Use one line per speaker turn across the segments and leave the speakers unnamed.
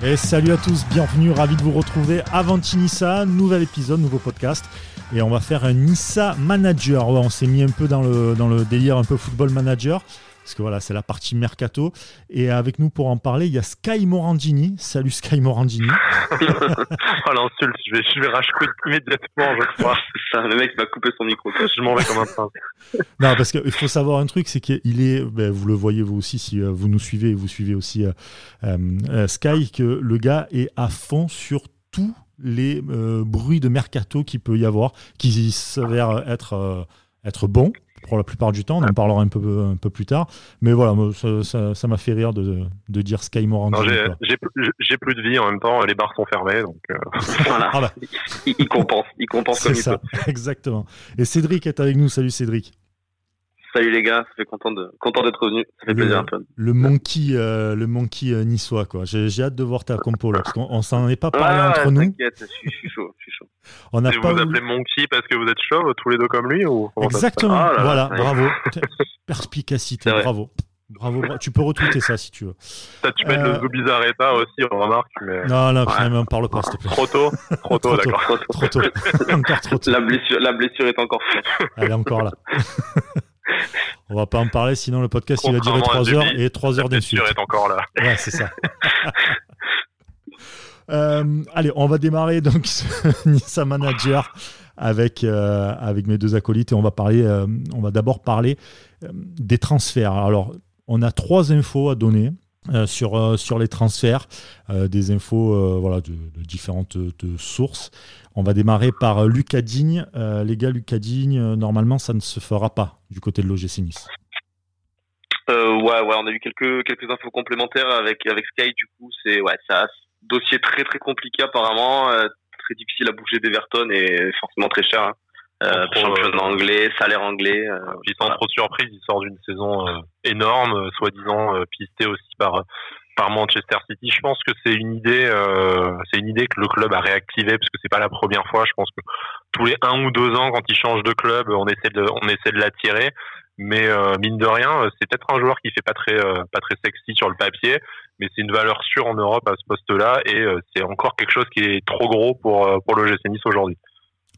Et salut à tous, bienvenue, ravi de vous retrouver avant Nissa, nouvel épisode, nouveau podcast. Et on va faire un Nissa Manager. on s'est mis un peu dans le, dans le délire un peu football manager parce que voilà, c'est la partie mercato. Et avec nous pour en parler, il y a Sky Morandini. Salut Sky Morandini.
oh l'insulte, je vais, je vais immédiatement, je crois.
le mec va couper son micro.
Je m'en vais comme un prince.
non, parce qu'il faut savoir un truc, c'est qu'il est, ben, vous le voyez vous aussi si euh, vous nous suivez et vous suivez aussi euh, euh, Sky, que le gars est à fond sur tous les bruits de mercato qu'il peut y avoir, qui s'avèrent être, être bons pour la plupart du temps. On en parlera un peu, un peu plus tard. Mais voilà, ça m'a fait rire de, de dire Sky Morandi.
J'ai plus de vie en même temps, les bars sont fermés. Donc euh.
voilà. Ah bah. il, compense, il compense comme ça,
Exactement. Et Cédric est avec nous. Salut Cédric.
Salut les gars, ça fait content de content d'être revenu. Ça fait plaisir un peu.
Le monkey, euh, le monkey euh, niçois quoi. J'ai hâte de voir ta compo là, parce qu'on s'en est pas parlé entre nous.
T'inquiète, je suis chaud, je suis chaud.
On a pas vous appelez monkey parce que vous êtes chauve tous les deux comme lui ou
Exactement. Ah voilà, bravo. Perspicacité, bravo. Bravo, tu peux retweeter ça si tu veux.
tu peux être le euh, Bizarreta aussi, on remarque. Mais...
Non, non, ouais. même parle pas, s'il te plaît.
Trop tôt Trop tôt, d'accord.
Trop tôt. encore trop tôt.
La blessure, la blessure est encore fraîche.
Elle est encore là. On va pas en parler, sinon le podcast il va durer 3 heures et 3 heures d'insultes.
est encore là.
Ouais, c'est ça. euh, allez, on va démarrer donc Nissa Manager avec, euh, avec mes deux acolytes et on va parler, euh, on va d'abord parler des transferts. Alors, on a trois infos à donner. Sur, sur les transferts, des infos de, différentes sources. On va démarrer par euh, Lucas Digne. Euh, les gars, Lucas Digne, euh, normalement, ça ne se fera pas du côté de l'OGC Nice.
ouais, ouais, on a eu quelques infos complémentaires avec avec Sky. Du coup, c'est ça dossier très très compliqué apparemment, très difficile à bouger d'Everton et forcément très cher. Hein. Championnat anglais, salaire anglais.
puis sans trop de surprise, il sort d'une saison énorme, soi-disant pisté aussi par par Manchester City. Je pense que c'est une idée, euh, c'est une idée que le club a réactivée parce que c'est pas la première fois. Je pense que tous les un ou deux ans, quand il change de club, on essaie de, on essaie de l'attirer. Mais euh, mine de rien, c'est peut-être un joueur qui fait pas très, euh, pas très sexy sur le papier, mais c'est une valeur sûre en Europe à ce poste-là et c'est encore quelque chose qui est trop gros pour pour le GC Nice aujourd'hui.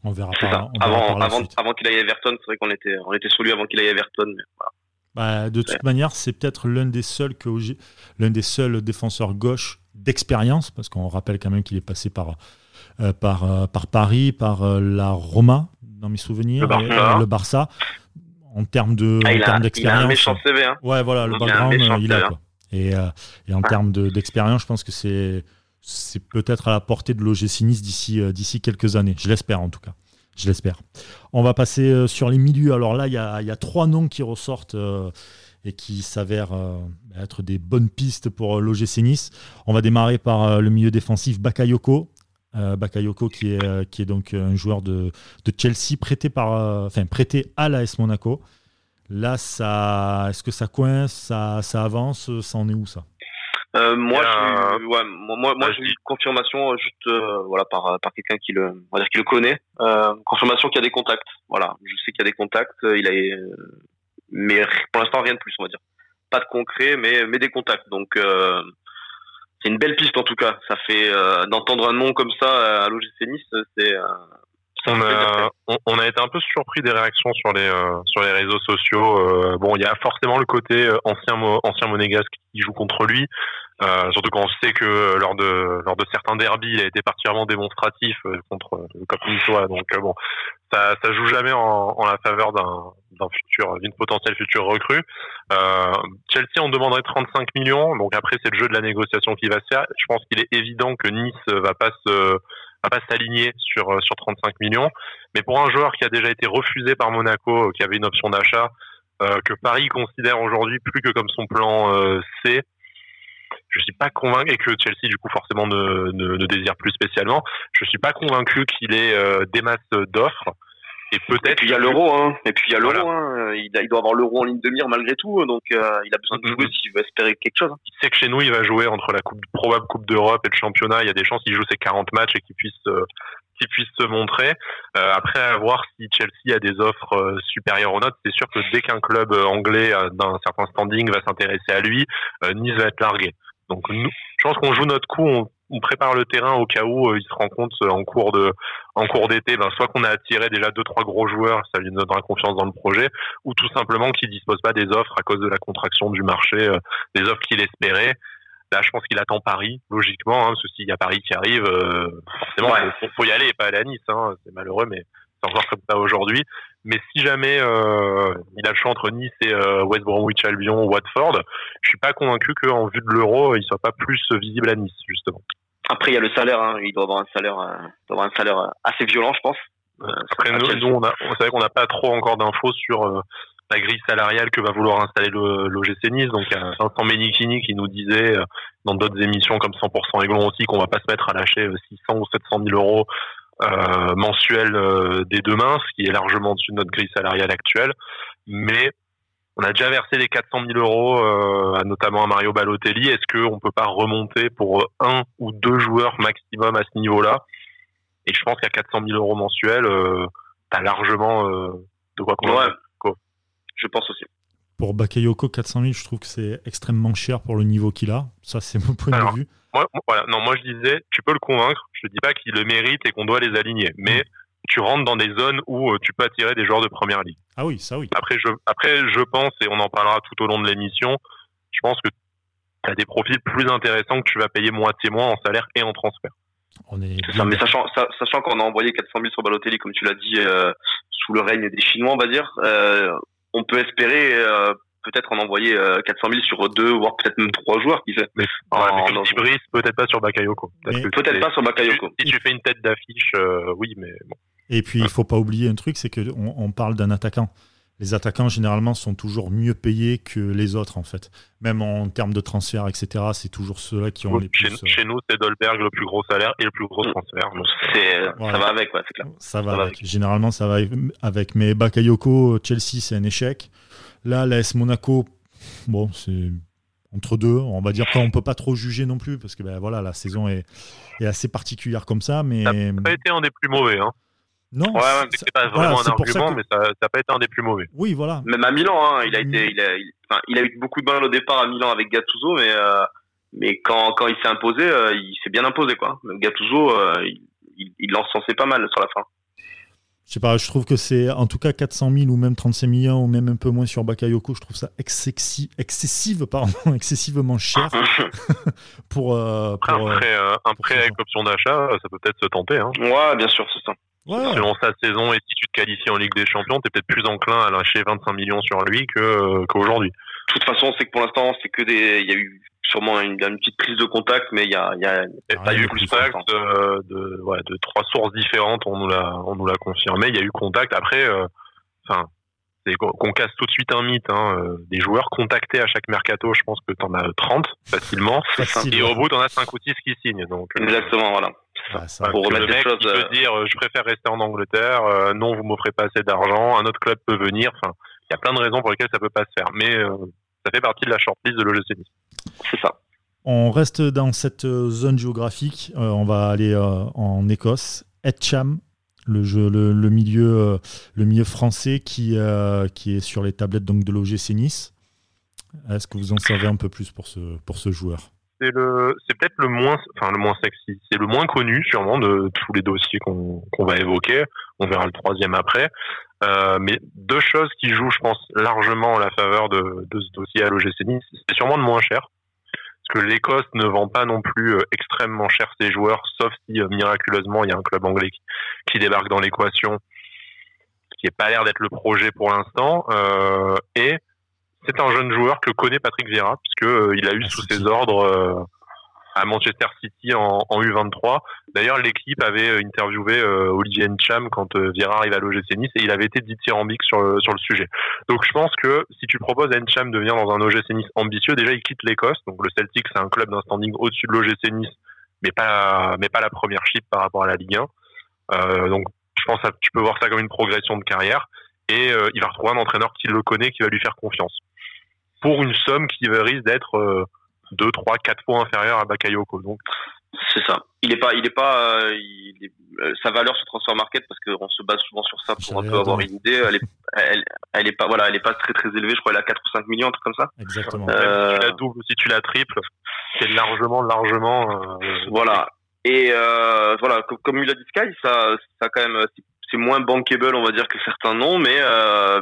On verra pas.
avant, avant, avant qu'il aille à Everton, c'est vrai qu'on était, on était sous lui avant qu'il aille à Everton. Mais voilà.
Bah, de toute manière, c'est peut-être l'un des seuls que l'un des seuls défenseurs gauche d'expérience, parce qu'on rappelle quand même qu'il est passé par euh, par, euh, par Paris, par euh, la Roma, dans mes souvenirs, le Barça. en termes de
ah,
d'expérience. Il a un
méchant CV. Hein.
Ouais, voilà, le background, il a quoi. Et, et en termes d'expérience, je pense que c'est c'est peut-être à la portée de l'OGC Nice d'ici d'ici quelques années. Je l'espère en tout cas. Je l'espère. On va passer euh, sur les milieux. Alors là, il y a, trois noms qui ressortent euh, et qui s'avèrent euh, être des bonnes pistes pour l'OGC Nice. On va démarrer par le milieu défensif Bakayoko. Bakayoko qui est, qui est donc un joueur de, Chelsea prêté, par, enfin, prêté à l'AS Monaco. Là, ça, est-ce que ça coince, ça, ça avance, ça en est où ça?
Euh, moi, je, ouais, moi, moi, j'ai eu confirmation euh, juste, euh, voilà, par par quelqu'un qui le, on va dire qui le connaît. Euh, confirmation qu'il y a des contacts. Voilà, je sais qu'il y a des contacts. Il a, mais pour l'instant rien de plus, on va dire. Pas de concret, mais mais des contacts. Donc c'est une belle piste en tout cas. Ça fait d'entendre un nom comme ça à l'OGC Nice, c'est
on a, on, a, été un peu surpris des réactions sur les sur les réseaux sociaux. bon, il y a forcément le côté ancien ancien monégasque qui joue contre lui. Euh, surtout quand on sait que lors de lors de certains derbies, il a été particulièrement démonstratif euh, contre le Cap Niçois. Donc euh, bon, ça ça joue jamais en, en la faveur d'un d'un futur d'une potentielle future recrue. Euh, Chelsea on demanderait 35 millions. Donc après c'est le jeu de la négociation qui va se faire. Je pense qu'il est évident que Nice va pas se va pas s'aligner sur sur 35 millions. Mais pour un joueur qui a déjà été refusé par Monaco, qui avait une option d'achat, que Paris considère aujourd'hui plus que comme son plan C je suis pas convaincu et que Chelsea du coup forcément ne, ne, désire plus spécialement. Je suis pas convaincu qu'il ait euh, des masses d'offres.
Et peut-être. il y a l'euro, hein. Et puis il y a l'euro, hein. Il, doit avoir l'euro en ligne de mire malgré tout, donc euh, il a besoin de jouer s'il veut espérer quelque chose.
Il sait que chez nous, il va jouer entre la coupe, probable Coupe d'Europe et le championnat. Il y a des chances qu'il joue ses 40 matchs et qu'il puisse euh, puisse se montrer. Euh, après, à voir si Chelsea a des offres euh, supérieures aux notes. C'est sûr que dès qu'un club anglais d'un certain standing va s'intéresser à lui, Nice va être largué. Donc je pense qu'on joue notre coup, on, on, prépare le terrain au cas où il se rend compte en cours de en cours d'été, ben soit qu'on a attiré déjà deux trois gros joueurs, ça lui donnera confiance dans le projet, ou tout simplement qu'il dispose pas des offres à cause de la contraction du marché, des offres qu'il espérait. Là, je pense qu'il attend Paris, logiquement, hein, parce que s'il y a Paris qui arrive, forcément, il faut, y aller et pas aller à Nice. Hein, c'est malheureux, mais c'est encore comme ça aujourd'hui. Mais si jamais euh, il a le choix entre Nice et euh, West Bromwich Albion, Watford, je suis pas convaincu qu'en vue de l'euro, il soit pas plus visible à Nice justement.
Après, il y a le salaire. Hein. Il doit avoir un salaire, euh, doit avoir un salaire euh, assez violent, je pense.
Après, nous, nous, on, a, on savait qu'on n'a pas trop encore d'infos sur la grille salariale que va vouloir installer l'OGC Nice. Donc, il y a Vincent Menikini qui nous disait dans d'autres émissions comme 100% Aiglon aussi qu'on va pas se mettre à lâcher 600 ou 700 000 euros euh, mensuel euh, dès demain, ce qui est largement dessus de notre grille salariale actuelle. Mais on a déjà versé les 400 000 euros, euh, notamment à Mario Balotelli. Est-ce qu'on ne peut pas remonter pour un ou deux joueurs maximum à ce niveau-là? Et je pense qu'à 400 000 euros mensuels, euh, tu as largement de quoi
convaincre. Ouais, je pense aussi.
Pour Bakayoko, 400 000, je trouve que c'est extrêmement cher pour le niveau qu'il a. Ça, c'est mon point de vue.
Moi, voilà, non, moi je disais, tu peux le convaincre. Je dis pas qu'il le mérite et qu'on doit les aligner, mais tu rentres dans des zones où euh, tu peux attirer des joueurs de première ligue.
Ah oui, ça oui.
Après, je, après, je pense, et on en parlera tout au long de l'émission, je pense que tu as des profils plus intéressants que tu vas payer moitié moins en salaire et en transfert.
On est ça, mais sachant, sachant qu'on a envoyé 400 000 sur Balotelli, comme tu l'as dit, euh, sous le règne des Chinois, on va dire, euh, on peut espérer euh, peut-être en envoyer 400 euh, 000 sur deux, voire peut-être même trois joueurs, qui fait.
Mais, peut-être pas sur Bakayoko.
Peut-être pas sur Bakayoko.
Si, tu fais une tête d'affiche, euh, oui, mais bon.
Et puis, il faut pas oublier un truc, c'est qu'on on parle d'un attaquant. Les attaquants, généralement, sont toujours mieux payés que les autres, en fait. Même en termes de transfert, etc., c'est toujours ceux-là qui ont les
chez,
plus...
Chez nous, c'est Dolberg le plus gros salaire et le plus gros transfert.
Ça va avec, ouais, c'est clair.
Ça, va, avec. Généralement, ça va avec. Mais Bakayoko, Chelsea, c'est un échec. Là, l'AS Monaco, bon, c'est entre deux. On va dire qu'on ne peut pas trop juger non plus, parce que ben, voilà, la saison est, assez particulière comme ça. Mais... Ça
n'a pas été un des plus mauvais. Hein.
Non,
ouais, c'est pas vraiment un argument, mais ça n'a pas été un des plus mauvais.
Oui, voilà.
Même à Milan, hein, il, a été, il, a, il, a eu beaucoup de balles au départ à Milan avec Gattuso, mais, euh, mais quand, quand il s'est imposé, euh, il s'est bien imposé. Quoi. Gattuso, euh, il, il l'encensait pas mal sur la fin.
Je sais pas, je trouve que c'est en tout cas 400 000 ou même 35 millions ou même un peu moins sur Bakayoko. Je trouve ça excessi excessive, pardon, excessivement cher pour, euh,
pour, un prêt, euh, un prêt avec option d'achat, ça peut peut-être se tenter. Hein.
Ouais, bien sûr, c'est ça.
Ouais. Selon sa saison et si tu te qualifies en Ligue des Champions, tu es peut-être plus enclin à lâcher 25 millions sur lui que qu'aujourd'hui.
De toute façon, c'est que pour l'instant, c'est que des. Il y a eu sûrement une, une, petite prise de contact, mais il y a, y a,
pas eu contact de, de, ouais, de, trois sources différentes. On nous l'a, on nous l'a confirmé. Il y a eu contact. Après, euh, enfin, c'est qu'on casse tout de suite un mythe. Hein, euh, des joueurs contactés à chaque mercato, je pense que tu en as 30 facilement. et au bout, tu en as 5 ou 6 qui signent. Donc,
euh, Exactement,
Ça, pour remettre les choses. peut dire, je préfère rester en Angleterre. non, vous m'offrez pas assez d'argent. Un autre club peut venir. Enfin, il y a plein de raisons pour lesquelles ça peut pas se faire. Mais ça fait partie de la shortlist de l'OGC
C'est ça.
On reste dans cette euh, zone géographique. Euh, on va aller euh, en Écosse. Etcham, le, jeu, le, milieu, le milieu français qui, qui est sur les tablettes donc, de l'OGC Nice. Est-ce que vous en savez un peu plus pour ce, pour ce joueur?
C'est peut-être le moins enfin le moins sexy c'est le moins connu sûrement de tous les dossiers qu'on va évoquer on verra le troisième après euh, mais deux choses qui jouent, je pense, largement en la faveur de, ce dossier à l'OGC Nice, c'est sûrement de moins cher. Parce que l'Écosse ne vend pas non plus euh, extrêmement cher ses joueurs, sauf si euh, miraculeusement il y a un club anglais qui, débarque dans l'équation, qui n'est pas l'air d'être le projet pour l'instant. Et c'est un jeune joueur que connaît Patrick Vieira, puisque il a eu ah, sous ses ordres à Manchester City en, en U23. D'ailleurs, l'équipe avait euh, interviewé euh, Olivier Ncham quand euh, Vieira arrive à l'OGC Nice et il avait été dithyrambique sur le, sur le sujet. Donc je pense que si tu proposes à Ncham de venir dans un OGC Nice ambitieux, déjà il quitte l'Écosse. Donc le Celtic, c'est un club d'un standing au-dessus de l'OGC Nice, mais pas, mais pas la première chip par rapport à la Ligue 1. Euh, donc je pense que tu peux voir ça comme une progression de carrière et euh, il va retrouver un entraîneur qui le connaît, qui va lui faire confiance. Pour une somme qui risque d'être 2, 3, 4 fois inférieur à Bakayoko. Donc
c'est ça. Il est pas, il est pas, euh, euh, sa valeur sur transfer market parce qu'on se base souvent sur ça pour un peu avoir une idée. Elle est, elle, elle, est pas, voilà, elle est pas très très élevée. Je crois qu'elle a 4 ou 5 millions, un truc comme ça.
Exactement.
Euh... Si tu la doubles, si tu la triples. c'est largement, largement.
Voilà. Et voilà, comme, il a dit Sky, ça, ça quand même, c'est moins bankable, on va dire, que certains noms, mais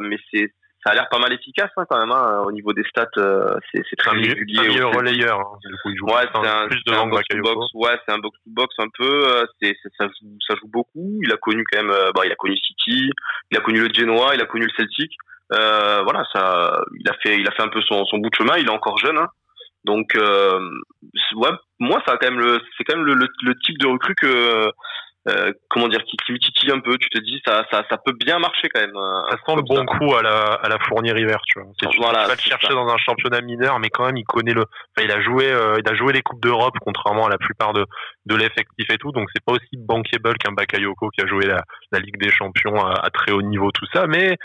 mais c'est ça a l'air pas mal efficace hein, quand même hein, au niveau des stats euh, c'est très régulier
un meilleur relayeur hein.
ouais c'est un, un box to box ouais c'est un box to box un peu euh, c'est ça joue ça joue beaucoup il a connu quand même euh, bah, il a connu City il a connu le Genoa il a connu le Celtic euh, voilà ça il a fait il a fait un peu son, son bout de chemin il est encore jeune hein. donc ouais moi ça a quand même le c'est quand même le, le, type de recrue que euh, comment dire, qui, qui titille un peu. Tu te dis, ça, ça, ça peut bien marcher quand même.
Euh, ça sent le bon coup à la, à la Fournier River, tu vois. Tu vas le chercher dans un championnat mineur, mais quand même, il connaît le. Enfin, il a joué, euh, il a joué les coupes d'Europe, contrairement à la plupart de, de l'effectif et tout. Donc, c'est pas aussi bankable qu'un Bakayoko qui a joué la, la Ligue des Champions à, très haut niveau, tout ça. Mais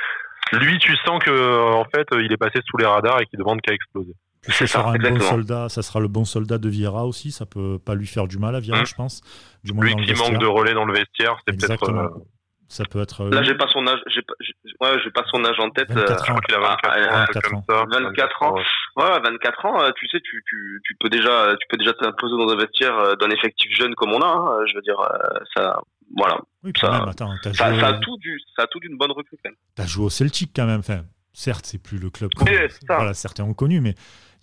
lui, tu sens que en fait, il est passé sous les radars et qu'il demande qu'à exploser.
Ça sera un bon soldat, ça sera le bon soldat de Vieira aussi. Ça peut pas lui faire du mal à Vieira, hein je pense.
Du moins Lui qui manque de relais dans le vestiaire, c'est peut-être. Euh,
ça peut être.
Là, j'ai pas son âge, j'ai pas, ouais, j'ai pas son âge en tête.
24 ans.
Il a 24, ans, 24 ans.
24 ans. Ouais, 24 ans. Tu sais, tu, tu, tu peux déjà, tu peux déjà t'imposer dans un vestiaire euh, d'un effectif jeune comme on a. Hein. Je veux dire, euh, ça, voilà.
Oui, ça, même, attends,
ça, joué... ça, a tout du, ça a tout d'une bonne recrue quand même.
T'as joué au Celtic quand même. Enfin, certes, c'est plus le club. Oui, voilà, certains ont connu, mais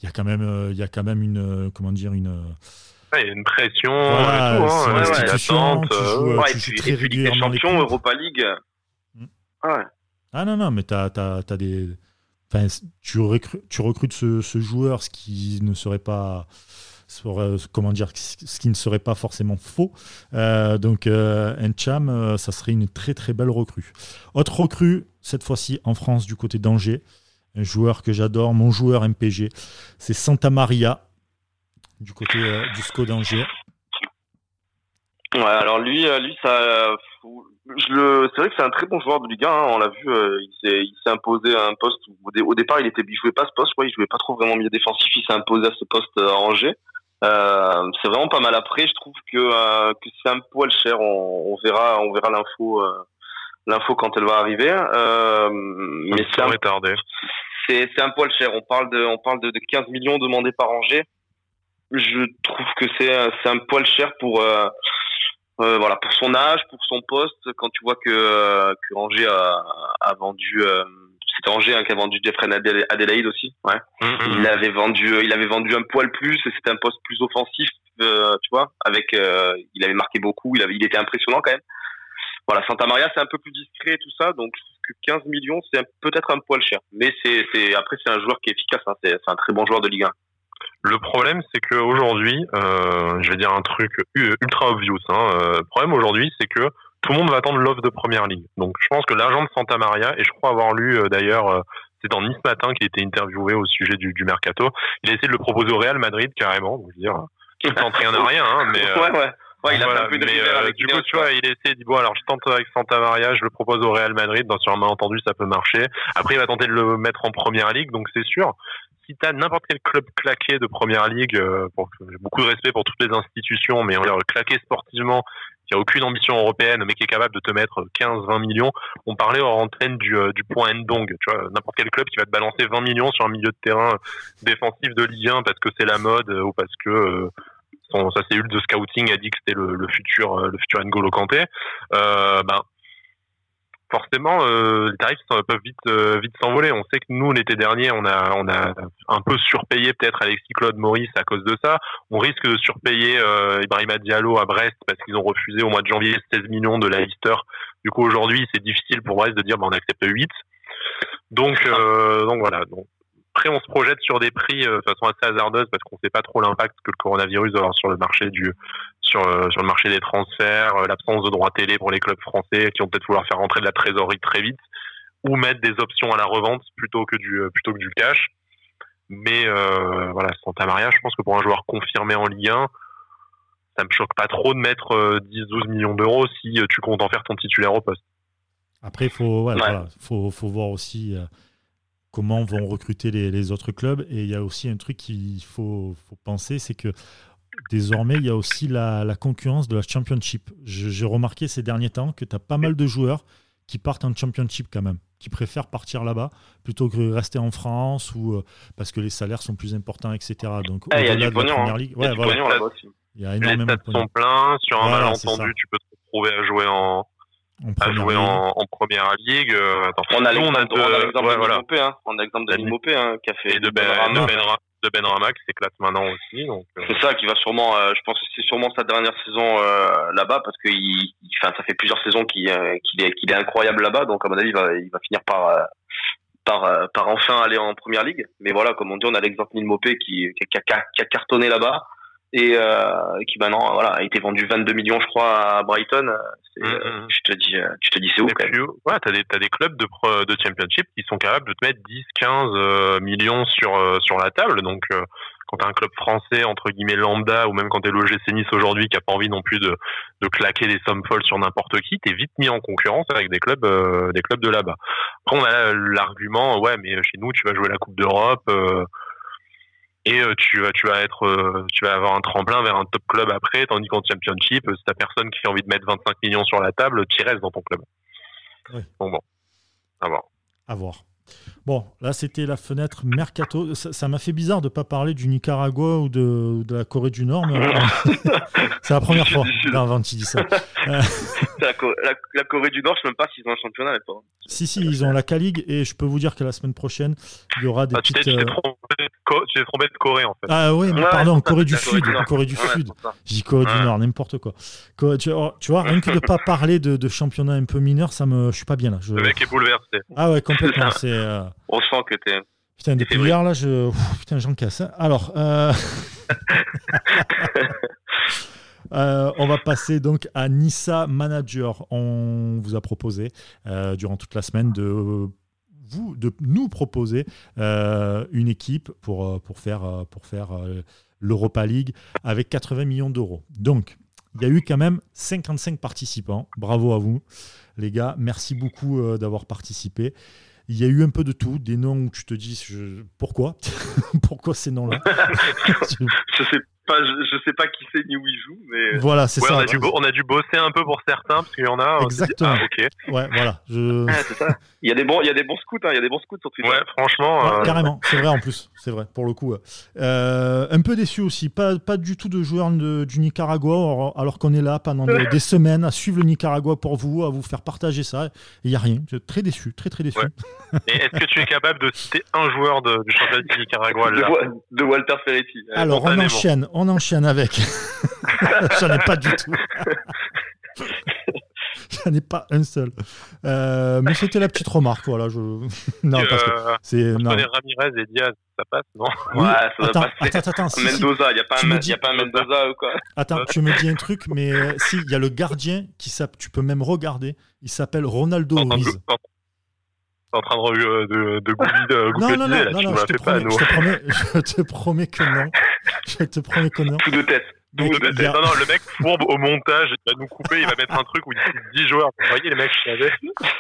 il y a quand même, euh, il y a quand même une, euh, comment dire, une.
Ouais, il y a une pression, voilà, tout, hein,
une institution, tu joues, euh, ouais, tu joues très
champions, Europa League.
Mm. Ouais. Ah non, non, mais tu as, as, as, des. Enfin, tu, recrutes, tu recrutes ce, ce, joueur, ce qui ne serait pas. Comment dire, ce qui ne serait pas forcément faux. Euh, donc, euh, Encham, ça serait une très très belle recrue. Autre recrue, cette fois-ci en France, du côté d'Angers un joueur que j'adore, mon joueur MPG, c'est Santa Maria, du côté euh, du SCO d'Angers.
Ouais, alors lui, euh, lui, ça, je le, c'est vrai que c'est un très bon joueur de Ligue 1. Hein, on l'a vu, euh, il s'est, imposé à un poste au départ, il était, il jouait pas ce poste, ouais, il jouait pas trop vraiment milieu défensif. Il s'est imposé à ce poste à Angers. c'est vraiment pas mal. Après, je trouve que, que c'est un poil cher. On verra, on verra l'info l'info quand elle va arriver. Euh, mais c'est un, c'est, c'est un poil cher. On parle de, on parle de, 15 millions demandés par Angers. Je trouve que c'est, c'est un poil cher pour, euh, euh, voilà, pour son âge, pour son poste. Quand tu vois que, que Angers a, a vendu, c'était Angers hein, qui a vendu Jeffrey Adelaide aussi. Ouais. Mm-hmm. Il avait vendu, il avait vendu un poil plus. Et c'était un poste plus offensif, tu vois. Avec, il avait marqué beaucoup. Il avait, il était impressionnant quand même voilà, Santa Maria, c'est un peu plus discret et tout ça, donc je trouve que 15 millions, c'est peut-être un poil cher. Mais c'est, c'est, après, c'est un joueur qui est efficace, hein. c'est, un très bon joueur de Ligue 1.
Le problème, c'est qu'aujourd'hui, euh, je vais dire un truc ultra obvious. Hein, euh, le problème aujourd'hui, c'est que tout le monde va attendre l'offre de première ligue. Donc, je pense que l'agent de Santa Maria, et je crois avoir lu euh, d'ailleurs, euh, c'est dans Nice Matin qui a été interviewé au sujet du, du mercato, il a essayé de le proposer au Real Madrid carrément. Donc, je veux dire, qui tente rien à rien, hein, mais.
ouais, ouais. Ouais, il a
un peu de mais, euh, du coup, tu vois, il essaie, dit bon, alors je tente avec Santa Maria, je le propose au Real Madrid, dans sur un malentendu, ça peut marcher. Après, il va tenter de le mettre en première ligue, donc c'est sûr. Si t'as n'importe quel club claqué de première ligue, euh, j'ai beaucoup de respect pour toutes les institutions, mais on leur claqué sportivement, qui a aucune ambition européenne, mais qui est capable de te mettre 15, 20 millions. On parlait en antenne du, euh, du point Ndong, tu vois, n'importe quel club qui va te balancer 20 millions sur un milieu de terrain défensif de Ligue 1 parce que c'est la mode ou parce que son, sa cellule de scouting a dit que c'était le, futur euh, le futur N'Golo Kanté, euh, ben forcément euh, les tarifs peuvent vite euh, vite s'envoler. On sait que nous l'été dernier, on a on a un peu surpayé peut-être Alexis Claude Maurice à cause de ça. On risque de surpayer euh, Ibrahima Diallo à Brest parce qu'ils ont refusé au mois de janvier 16 millions de Leicester. Du coup aujourd'hui, c'est difficile pour Brest de dire ben, on accepte 8. Donc donc voilà. Après, on se projette sur des prix euh, de façon assez hasardeuse parce qu'on ne sait pas trop l'impact que le coronavirus va avoir sur le marché du sur euh, sur le marché des transferts, euh, l'absence de droits télé pour les clubs français qui vont peut-être vouloir faire rentrer de la trésorerie très vite ou mettre des options à la revente plutôt que du plutôt que du cash. Mais voilà, Santa Maria, je pense que pour un joueur confirmé en Ligue 1, ça me choque pas trop de mettre 10-12 millions d'euros si tu comptes en faire ton titulaire au poste.
Après, il faut, faut, faut, voir aussi comment vont recruter les, autres clubs. Et il y a aussi un truc qu'il faut, penser, c'est que désormais, il y a aussi la, concurrence de la Championship. J'ai remarqué ces derniers temps que tu as pas mal de joueurs qui partent en Championship quand même. qui préfèrent partir là-bas plutôt que rester en France ou parce que les salaires sont plus importants, etc. Donc
au-delà de la première ligue, ouais, voilà. là-bas aussi.
Il y a énormément les stades sont pleins. Sur un malentendu, tu peux te retrouver à jouer en, à jouer en, en, première ligue. Euh,
on a l'exemple de, voilà. Mopé, hein. On a l'exemple de Mopé, hein, qui a fait
et de Ben, de ben, de ben Rama qui s'éclate maintenant aussi. Donc,
euh. C'est ça qui va sûrement, euh, je pense que c'est sûrement sa dernière saison euh, là-bas parce que il, enfin, ça fait plusieurs saisons qu'il euh, qu'il est, qu'il est incroyable là-bas. Donc à mon avis, il va, il va finir par par, par enfin aller en première ligue. Mais voilà, comme on dit, on a l'exemple de Mopé qui, qui, a, qui a cartonné là-bas et euh, qui maintenant voilà a été vendu 22 millions je crois à Brighton. Mm, mm. je te dis tu te dis c'est où quand même.
ouais t'as des t'as des clubs de de championship qui sont capables de te mettre 10 15 euh, millions sur euh, sur la table. Donc euh, quand t'as un club français entre guillemets lambda ou même quand t'es l'OGC Nice aujourd'hui qui a pas envie non plus de de claquer des sommes folles sur n'importe qui t'es vite mis en concurrence avec des clubs des clubs de là-bas. Après on a l'argument ouais mais chez nous tu vas jouer la Coupe d'Europe et euh, tu vas tu vas être euh, tu vas avoir un tremplin vers un top club après tandis qu'en championship si t'as personne qui a envie de mettre 25 millions sur la table tu restes dans ton club. Oui. bon bon. À voir.
À voir Bon, là, c'était la fenêtre Mercato. Ça m'a fait bizarre de ne pas parler du Nicaragua ou de, de la Corée du Nord. c'est la première fois avant tu dis ça.
la, Corée du Nord, je ne sais même pas s'ils ont un championnat. Pas.
Si, si, ils ont la K-League et je peux vous dire que la semaine prochaine, il y aura des ah, petites. Tu
t'es trompé, de Corée, en fait.
Ah oui, mais pardon, Corée du Sud. Corée du Sud. J'ai dit Corée du Nord, n'importe quoi. Tu, vois, rien que de ne pas parler de, de championnat un peu mineur, ça me, je suis pas bien là.
Le mec est bouleversé.
Ah ouais, complètement. C'est. Euh,
on sent que t'es.
Putain, depuis hier, là, je. putain, j'en casse. Hein. Alors. Euh, euh, on va passer donc à Nissa Manager. On vous a proposé euh, durant toute la semaine de vous, de nous proposer une équipe pour, pour faire, pour faire l'Europa League avec 80 millions d'euros. Donc, il y a eu quand même 55 participants. Bravo à vous, les gars. Merci beaucoup d'avoir participé. Il y a eu un peu de tout, des noms où tu te dis pourquoi? Pourquoi ces noms-là?
Je sais je, sais pas qui c'est ni où il joue, mais.
Voilà, c'est ça.
On a, dû, on a, dû, bosser un peu pour certains, parce qu'il y en a.
Exactement. Ah, ok. Ouais, voilà. Je...
c'est ça. Il y a des bons, il y a des bons scouts, hein. il y a des bons scouts sur Twitter.
Ouais, franchement.
Euh, carrément, c'est vrai en plus, c'est vrai pour le coup. Euh, un peu déçu aussi, pas, pas du tout de joueurs de, du Nicaragua, alors qu'on est là pendant des, semaines à suivre le Nicaragua pour vous, à vous faire partager ça. Il y a rien. Très déçu, très très déçu.
Et est-ce que tu es capable de citer un joueur de, du championnat du Nicaragua
là? De, Walter Ferretti.
Alors on enchaîne, on enchaîne avec. J'en ai pas du tout. J'en ai pas un seul. Euh, mais c'était la petite remarque, voilà. Je...
Non, parce que euh, c'est. Non. Ramirez et Diaz, ça passe, non
Ouais, ça va attends, passer. Attends, attends, si, Mendoza, il n'y a, pas un, dis... y a pas un Mendoza ou quoi
Attends, tu me dis un truc, mais euh, si, il y a le gardien qui s'appelle, tu peux même regarder, il s'appelle Ronaldo Ruiz
en train de, de, de googler,
non, non, non, là, non, non, je, te promets, je, te promets, je te promets que non. Je te promets que non.
Tout de tête.
Tout de tête. Non, non, le mec fourbe au montage, il va nous couper, il va mettre un truc où il dit 10 joueurs. Vous voyez les mecs, je savais.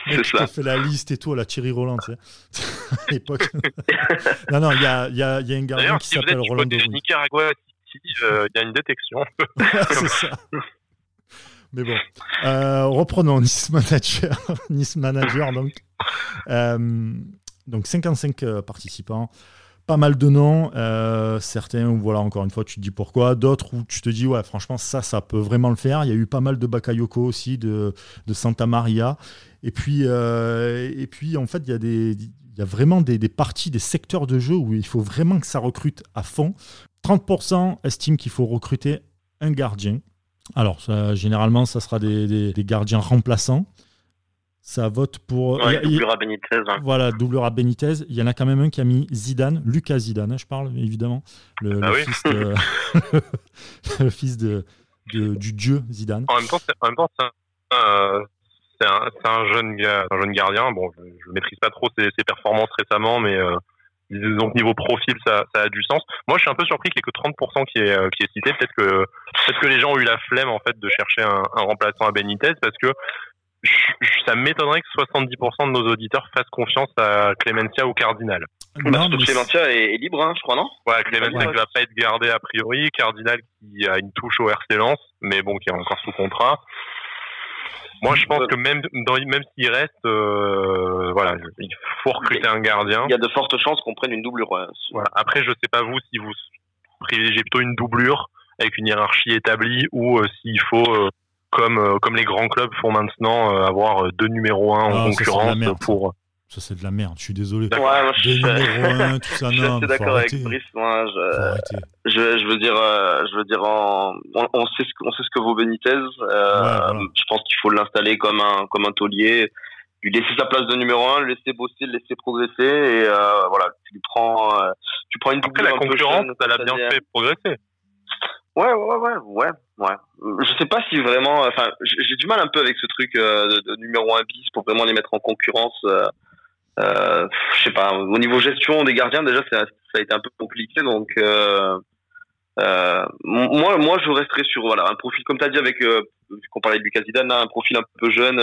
C'est ça. fait la liste et tout, la Thierry Roland, tu sais. à l'époque. non, non, il y a, y, a, y a un gardien qui s'appelle Roland
Nicaragua, euh, il y a une détection.
c'est ça. Mais bon, euh, reprenons Nice Manager. nice Manager, donc. Euh, donc 55 euh, participants, pas mal de noms. certains voilà, encore une fois, tu te dis pourquoi. D'autres où tu te dis, ouais, franchement, ça, ça peut vraiment le faire. Il y a eu pas mal de Bakayoko aussi, de, Santa Maria. Et puis, en fait, il y a vraiment des, des parties, des secteurs de jeu où il faut vraiment que ça recrute à fond. 30% estiment qu'il faut recruter un gardien. Alors, généralement, ça sera des, gardiens remplaçants. Ça vote pour.
Ouais, doublera Benitez. Hein.
Voilà, doublera Benitez. Il y en a quand même un qui a mis Zidane, Lucas Zidane, hein, je parle évidemment. Le, ah fils, de, le fils de, du dieu Zidane.
En même temps, c'est un, un, jeune, un jeune gardien. Bon, je ne maîtrise pas trop ses, performances récemment, mais. Euh, donc niveau profil, ça, ça, a du sens. Moi, je suis un peu surpris qu'il n'y ait que 30% qui est, euh, qui est cité. Peut-être que, peut-être que les gens ont eu la flemme en fait de chercher un, un remplaçant à Benitez parce que ça m'étonnerait que 70% de nos auditeurs fassent confiance à Clemencia ou Cardinal.
Non, Clemencia est, libre, hein, je crois, non?
Ouais, Clemencia qui va pas être gardé a priori, Cardinal qui a une touche au RC Lens, mais bon, qui est encore sous contrat. Moi, je pense que même, même s'il reste, euh, voilà, il faut recruter un gardien.
Il y a de fortes chances qu'on prenne une doublure.
Voilà. Après, je sais pas vous si vous privilégiez plutôt une doublure avec une hiérarchie établie ou euh, s'il faut, euh, comme, comme les grands clubs font maintenant, avoir deux numéros 1 en ah, concurrence pour.
Ça, c'est de la merde, je suis désolé.
Ouais, moi, je, suis d'accord avec Brice. Moi, je, je, veux dire, euh, je veux dire, on, on, sait ce, on sait ce que vaut Benitez. Euh, Je pense qu'il faut l'installer comme un, comme un taulier, lui laisser sa place de numéro un, le laisser bosser, le laisser progresser. Et euh, voilà, tu lui prends, euh, tu prends une
Après, la concurrence, ça l'a bien fait progresser.
Ouais, ouais, ouais, ouais, ouais. Je sais pas si vraiment, enfin, j'ai du mal un peu avec ce truc euh, de, de, numéro un bis pour vraiment les mettre en concurrence. Euh, je sais pas. Au niveau gestion des gardiens, déjà, ça, ça a été un peu compliqué. Donc, euh, euh, moi, moi, je resterai sur voilà un profil comme tu as dit avec, euh, qu'on parlait de Lucas Zidane, un profil un peu jeune,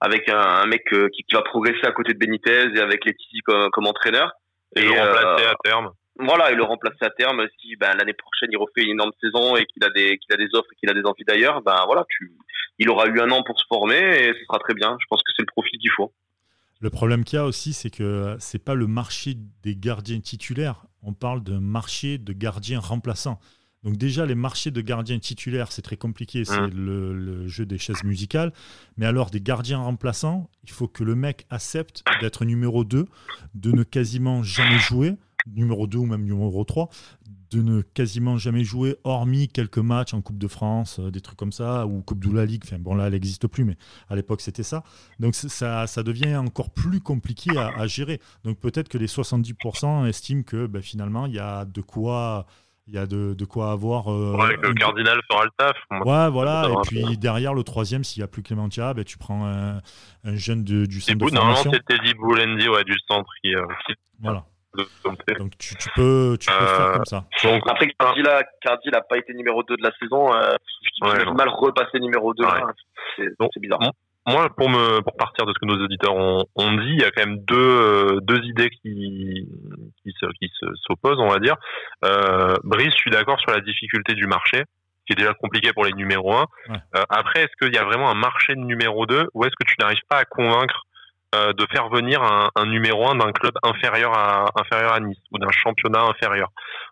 avec un, un mec qui, qui, va progresser à côté de Benitez et avec Letizy comme, comme entraîneur.
Et, et le remplacer à terme.
Voilà, et le remplacer à terme si ben, l'année prochaine il refait une énorme saison et qu'il a des qu'il a des offres et qu'il a des envies d'ailleurs, ben voilà, tu, il aura eu un an pour se former et ce sera très bien. Je pense que c'est le profil qu'il faut.
Le problème qu'il y a aussi, c'est que c'est pas le marché des gardiens titulaires. On parle d'un marché de gardiens remplaçants. Donc déjà, les marchés de gardiens titulaires, c'est très compliqué, c'est mmh. le, jeu des chaises musicales. Mais alors, des gardiens remplaçants, il faut que le mec accepte d'être numéro 2, de ne quasiment jamais jouer, numéro 2 ou même numéro 3, de ne quasiment jamais jouer, hormis quelques matchs en Coupe de France, euh, des trucs comme ça, ou Coupe de la Ligue. Enfin, bon, là, elle n'existe plus, mais à l'époque, c'était ça. Donc, ça, ça devient encore plus compliqué à, gérer. Donc, peut-être que les 70% estiment que ben, finalement, il y a de quoi. Il y a de, de quoi avoir.
Euh, ouais, le cardinal fera le taf.
Ouais, voilà. Et puis derrière, le troisième, s'il n'y a plus Clémentia, ben, tu prends un, un jeune de, du centre de formation.
Normalement, c'était Boulendi ouais, du centre qui, euh, qui...
Voilà. Donc tu, peux, tu peux faire comme ça.
Donc, Après, Cardi n'a pas été numéro 2 de la saison. Euh, ouais, mal repasser numéro 2. C'est bizarre.
Moi, pour, me, pour partir de ce que nos auditeurs ont, ont dit, il y a quand même deux, euh, deux idées qui, qui, se, qui s'opposent, on va dire. Euh, Brice, je suis d'accord sur la difficulté du marché, qui est déjà compliqué pour les numéros 1. Euh, après, est-ce qu'il y a vraiment un marché de numéro 2 ou est-ce que tu n'arrives pas à convaincre euh, de faire venir un, numéro un d'un club inférieur à inférieur à Nice ou d'un championnat inférieur.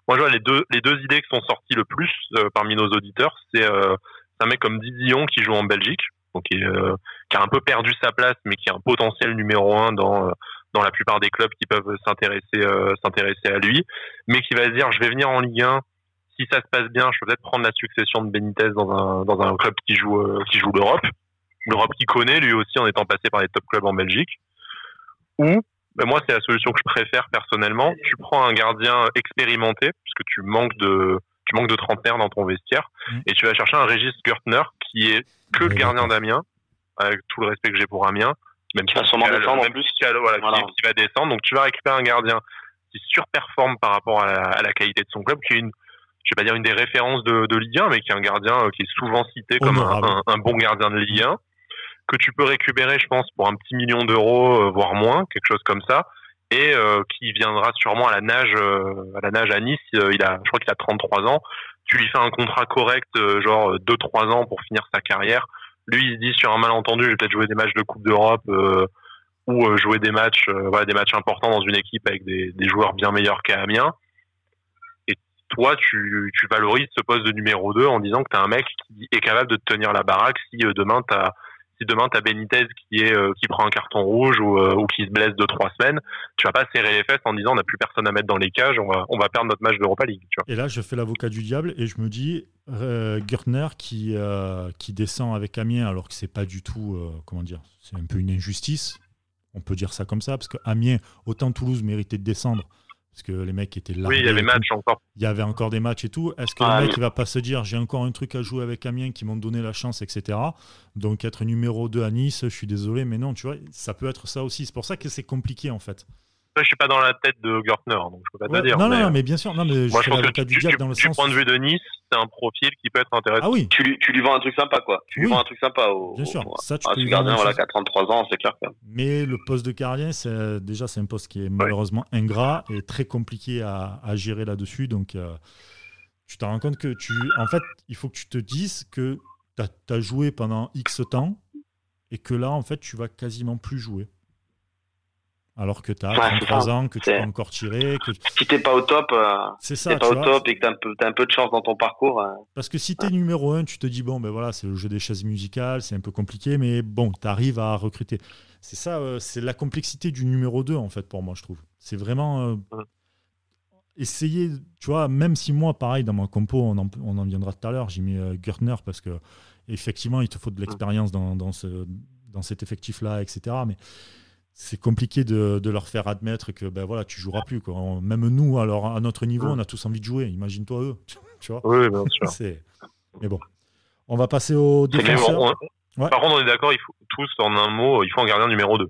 Moi, je vois les deux les deux idées qui sont sorties le plus euh, parmi nos auditeurs, c'est euh, un mec comme Didion qui joue en Belgique, donc qui, euh, a un peu perdu sa place, mais qui a un potentiel numéro un dans dans la plupart des clubs qui peuvent s'intéresser s'intéresser à lui, mais qui va se dire je vais venir en Ligue 1 si ça se passe bien, je peux peut-être prendre la succession de Benitez dans un dans un club qui joue qui joue l'Europe l'Europe qui connaît, lui aussi en étant passé par les top clubs en Belgique. Ou, ben moi, c'est la solution que je préfère personnellement. Tu prends un gardien expérimenté, puisque tu manques de, tu manques de trentenaire dans ton vestiaire, mm. et tu vas chercher un Régis Gertner qui est que le gardien d'Amiens, avec tout le respect que j'ai pour Amiens,
même qui va sûrement descendre en plus,
qui, voilà, Qui, va descendre. Donc tu vas récupérer un gardien qui surperforme par rapport à la, qualité de son club, qui est une, je vais pas dire une des références de, de Ligue 1, mais qui est un gardien euh, qui est souvent cité comme un, un, bon gardien de Ligue 1 que tu peux récupérer, je pense, pour un petit million d'euros, euh, voire moins, quelque chose comme ça, et euh, qui viendra sûrement à la nage, euh, à la nage à Nice. il a, je crois qu'il a 33 ans. Tu lui fais un contrat correct, genre 2-3 ans pour finir sa carrière. Lui, il se dit sur un malentendu, je vais peut-être jouer des matchs de Coupe d'Europe ou jouer des matchs, voilà, des matchs importants dans une équipe avec des, des joueurs bien meilleurs qu'à Amiens. Toi, tu, tu valorises ce poste de numéro 2 en disant que tu as un mec qui est capable de te tenir la baraque si demain tu as demain tu as Benitez qui est euh, qui prend un carton rouge euh, ou, qui se blesse de trois semaines, tu vas pas serrer les fesses en disant on n'a plus personne à mettre dans les cages, on va on va perdre notre match d'Europa League.
Et là, je fais l'avocat du diable et je me dis euh, Gürtner qui qui descend avec Amiens alors que c'est pas du tout comment dire, c'est un peu une injustice. On peut dire ça comme ça parce que Amiens, autant Toulouse méritait de descendre parce que les mecs étaient là.
Oui, il y avait match encore.
Il y avait encore des matchs et tout. Est-ce que le ah mec ne va pas se dire j'ai encore un truc à jouer avec Amiens qui m'ont donné la chance, etc. Donc être numéro 2 à Nice, je suis désolé, mais non, tu vois, ça peut être ça aussi. C'est pour ça que c'est compliqué en fait
je suis pas dans la tête de Gertner, donc je peux pas te dire.
Non, non, mais bien sûr. Non, mais
moi, je, pense que du, diable dans le du point de vue de Nice, c'est un profil qui peut être intéressant.
Ah oui.
Tu lui, tu lui vends un truc sympa, quoi. Tu lui vends un truc sympa au.
Bien sûr.
ça, tu peux gardien, voilà, qui a 33 ans, c'est clair.
Mais le poste de gardien, c'est déjà c'est un poste qui est malheureusement ingrat et très compliqué à, à gérer là-dessus. Donc, euh, tu te rends compte que tu, en fait, il faut que tu te dises que tu as, joué pendant X temps et que là, en fait, tu vas quasiment plus jouer. Alors que tu as 33 ans, que tu peux encore tirer. Que...
Si t'es pas au top, euh, c'est ça, pas au top et que tu as, un peu de chance dans ton parcours. Euh,
Parce que si tu es numéro 1, tu te dis, bon, ben voilà, c'est le jeu des chaises musicales, c'est un peu compliqué, mais bon, tu arrives à recruter. C'est ça, euh, c'est la complexité du numéro 2, en fait, pour moi, je trouve. C'est vraiment essayer, tu vois, même si moi, pareil, dans mon compo, on en, on en viendra tout à l'heure, j'ai mis Gertner parce que effectivement, il te faut de l'expérience dans, dans, ce, dans cet effectif-là, etc. Mais c'est compliqué de, leur faire admettre que ben voilà, tu joueras plus. Quoi. Même nous, alors à notre niveau, on a tous envie de jouer. Imagine-toi eux. Tu vois
oui, bien sûr.
Mais bon, on va passer au défenseur.
Par contre, on est d'accord, il faut tous en un mot, il faut un gardien numéro 2.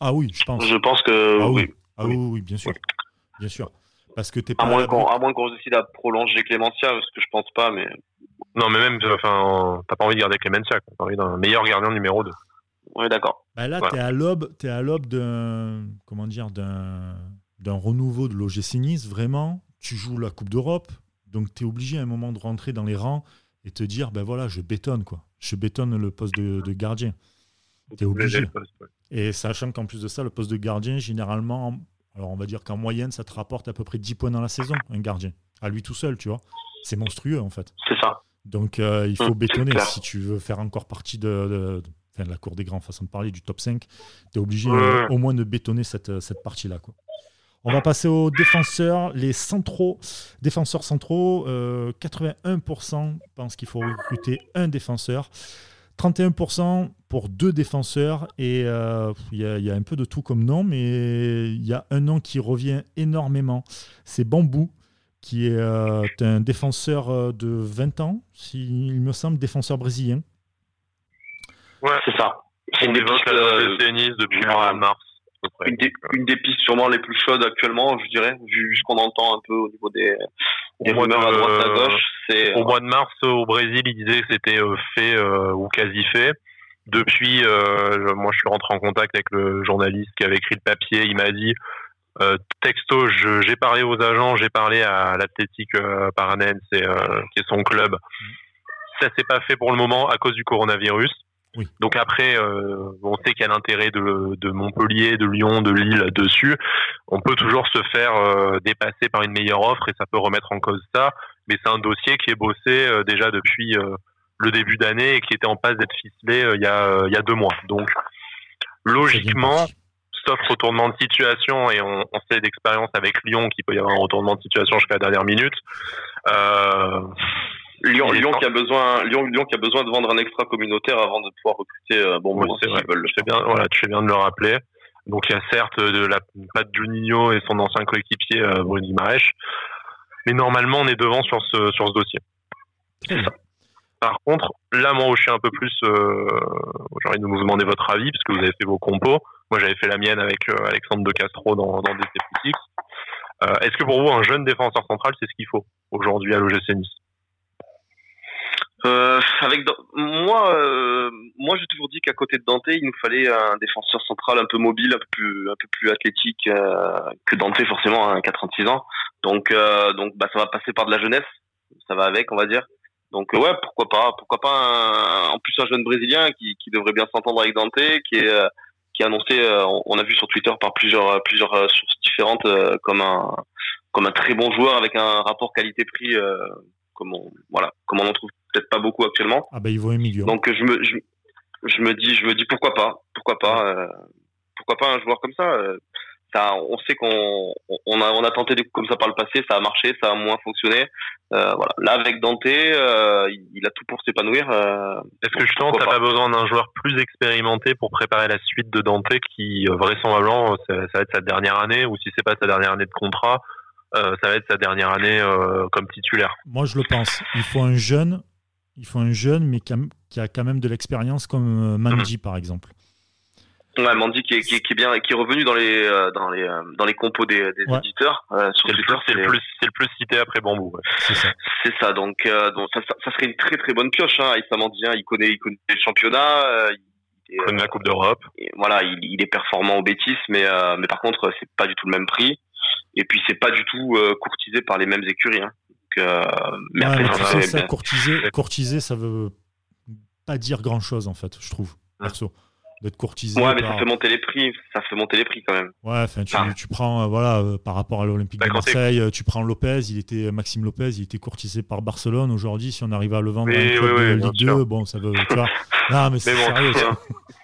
Ah oui, je pense.
Je pense que
ah
oui.
Ah oui, oui, bien sûr. Bien sûr. Parce que t'es
pas. À moins qu'on décide à prolonger Clémentia, ce que je pense pas, mais.
Non, mais même, enfin, t'as pas envie de garder Clémentia, t'as envie d'un meilleur gardien numéro 2.
Oui, d'accord.
Bah là, tu es à l'aube, es à l'aube d'un, comment dire, d'un, d'un renouveau de l'OGC Nice. Vraiment, tu joues la Coupe d'Europe, donc tu es obligé à un moment de rentrer dans les rangs et te dire, ben voilà, je bétonne quoi. Je bétonne le poste de, gardien. Tu es obligé. Et sachant qu'en plus de ça, le poste de gardien, généralement, alors on va dire qu'en moyenne, ça te rapporte à peu près 10 points dans la saison, un gardien. À lui tout seul, tu vois. C'est monstrueux en fait.
C'est ça.
Donc euh, il faut mmh, bétonner si tu veux faire encore partie de, enfin, la cour des grands, façon de parler, du top 5, tu es obligé euh, au moins de bétonner cette, euh, cette partie-là. Quoi. On va passer aux défenseurs, les centraux. Défenseurs centraux, 81% euh, pensent qu'il faut recruter un défenseur. 31% pour deux défenseurs et il y, a un peu de tout comme nom, mais il y a un nom qui revient énormément. C'est Bambou, qui est un défenseur de 20 ans, s'il me semble, défenseur brésilien.
Ouais. C'est ça.
C'est une des pistes euh, depuis de mars.
Une des, une des, pistes sûrement les plus chaudes actuellement, je dirais, vu ce qu'on entend un peu au niveau des, des rumeurs à droite à gauche.
C'est, au mois de mars, au Brésil, il disait que c'était euh, fait euh, ou quasi fait. Depuis, moi, je suis rentré en contact avec le journaliste qui avait écrit le papier. Il m'a dit, euh, texto, j'ai parlé aux agents, j'ai parlé à l'Athletic euh, Paranense, qui est son club. Mm. Ça s'est pas fait pour le moment à cause du coronavirus. Donc après, euh, on sait qu'il y a l'intérêt de, Montpellier, de Lyon, de Lille dessus. On peut toujours se faire euh, dépasser par une meilleure offre et ça peut remettre en cause ça. Mais c'est un dossier qui est bossé euh, déjà depuis le début d'année et qui était en passe d'être ficelé il, y a, il y a deux mois. Donc logiquement, sauf retournement de situation et on, on sait d'expérience avec Lyon qu'il peut y avoir un retournement de situation jusqu'à la dernière minute. Euh,
Lyon, Lyon qui a besoin, Lyon, Lyon qui a besoin de vendre un extra communautaire avant de pouvoir recruter. Euh, bon,
c'est vrai. Je fais bien, voilà, tu fais bien de le rappeler. Donc il y a certes de la patte Juninho et son ancien coéquipier euh, Bruno Maresch, mais normalement on est devant sur ce sur ce dossier. Par contre, là moi où je suis un peu plus, euh, j'ai envie de vous demander votre avis puisque vous avez fait vos compos. Moi j'avais fait la mienne avec euh, Alexandre De Castro dans dans DC euh, Est-ce que pour vous un jeune défenseur central c'est ce qu'il faut aujourd'hui à l'OGC Nice?
Euh, avec moi, euh, moi j'ai toujours dit qu'à côté de Dante, il nous fallait un défenseur central un peu mobile, un peu plus, un peu plus athlétique euh, que Dante forcément, à hein, 36 ans. Donc, euh, donc bah ça va passer par de la jeunesse, ça va avec, on va dire. Donc ouais, pourquoi pas, pourquoi pas en plus un jeune brésilien qui, qui devrait bien s'entendre avec Dante, qui est qui a annoncé, on a vu sur Twitter par plusieurs plusieurs sources différentes comme un comme un très bon joueur avec un rapport qualité-prix comme on voilà comme on en trouve peut-être pas beaucoup actuellement.
Ah bah il vaut un million.
Donc je me je, je, me dis je me dis pourquoi pas pourquoi pas euh, pourquoi pas un joueur comme ça. Euh, ça on sait qu'on on a on a tenté comme ça par le passé ça a marché ça a moins fonctionné. Euh, voilà là avec Dante euh, il, a tout pour s'épanouir. Euh,
Est-ce que justement t'as pas besoin d'un joueur plus expérimenté pour préparer la suite de Dante qui vraisemblablement ça, ça va être sa dernière année ou si c'est pas sa dernière année de contrat euh, ça va être sa dernière année euh, comme titulaire?
Moi, je le pense. Il faut un jeune, il faut un jeune, mais qui a, quand même de l'expérience comme euh, Mandy, mhm. par exemple.
Ouais, Mandy qui est, qui, est, bien, qui est revenu dans les dans les dans les compos des, éditeurs.
c'est le, plus, c'est le plus cité après Bambou.
C'est ça.
Donc, donc ça, ça, serait une très très bonne pioche. Hein. Issa Mandy, hein, il connaît il connaît le championnat.
il connaît la Coupe d'Europe.
Voilà, il, il, est performant au Bétis, mais mais par contre c'est pas du tout le même prix. Et puis c'est pas du tout euh, courtisé par les mêmes écuries. Hein.
Euh, mais ça, courtiser, courtiser, ça veut pas dire grand chose en fait, je trouve, perso d'être courtisé.
Ouais, mais ça fait monter les prix. Ça fait monter les prix quand même.
Ouais, enfin, tu, tu, prends, euh, voilà, euh, par rapport à l'Olympique de Marseille, euh, tu prends Lopez, il était Maxime Lopez, il était courtisé par Barcelone. Aujourd'hui, si on arrive à le vendre club de Ligue 2, bon, ça veut, tu vois. non, mais c'est bon, sérieux.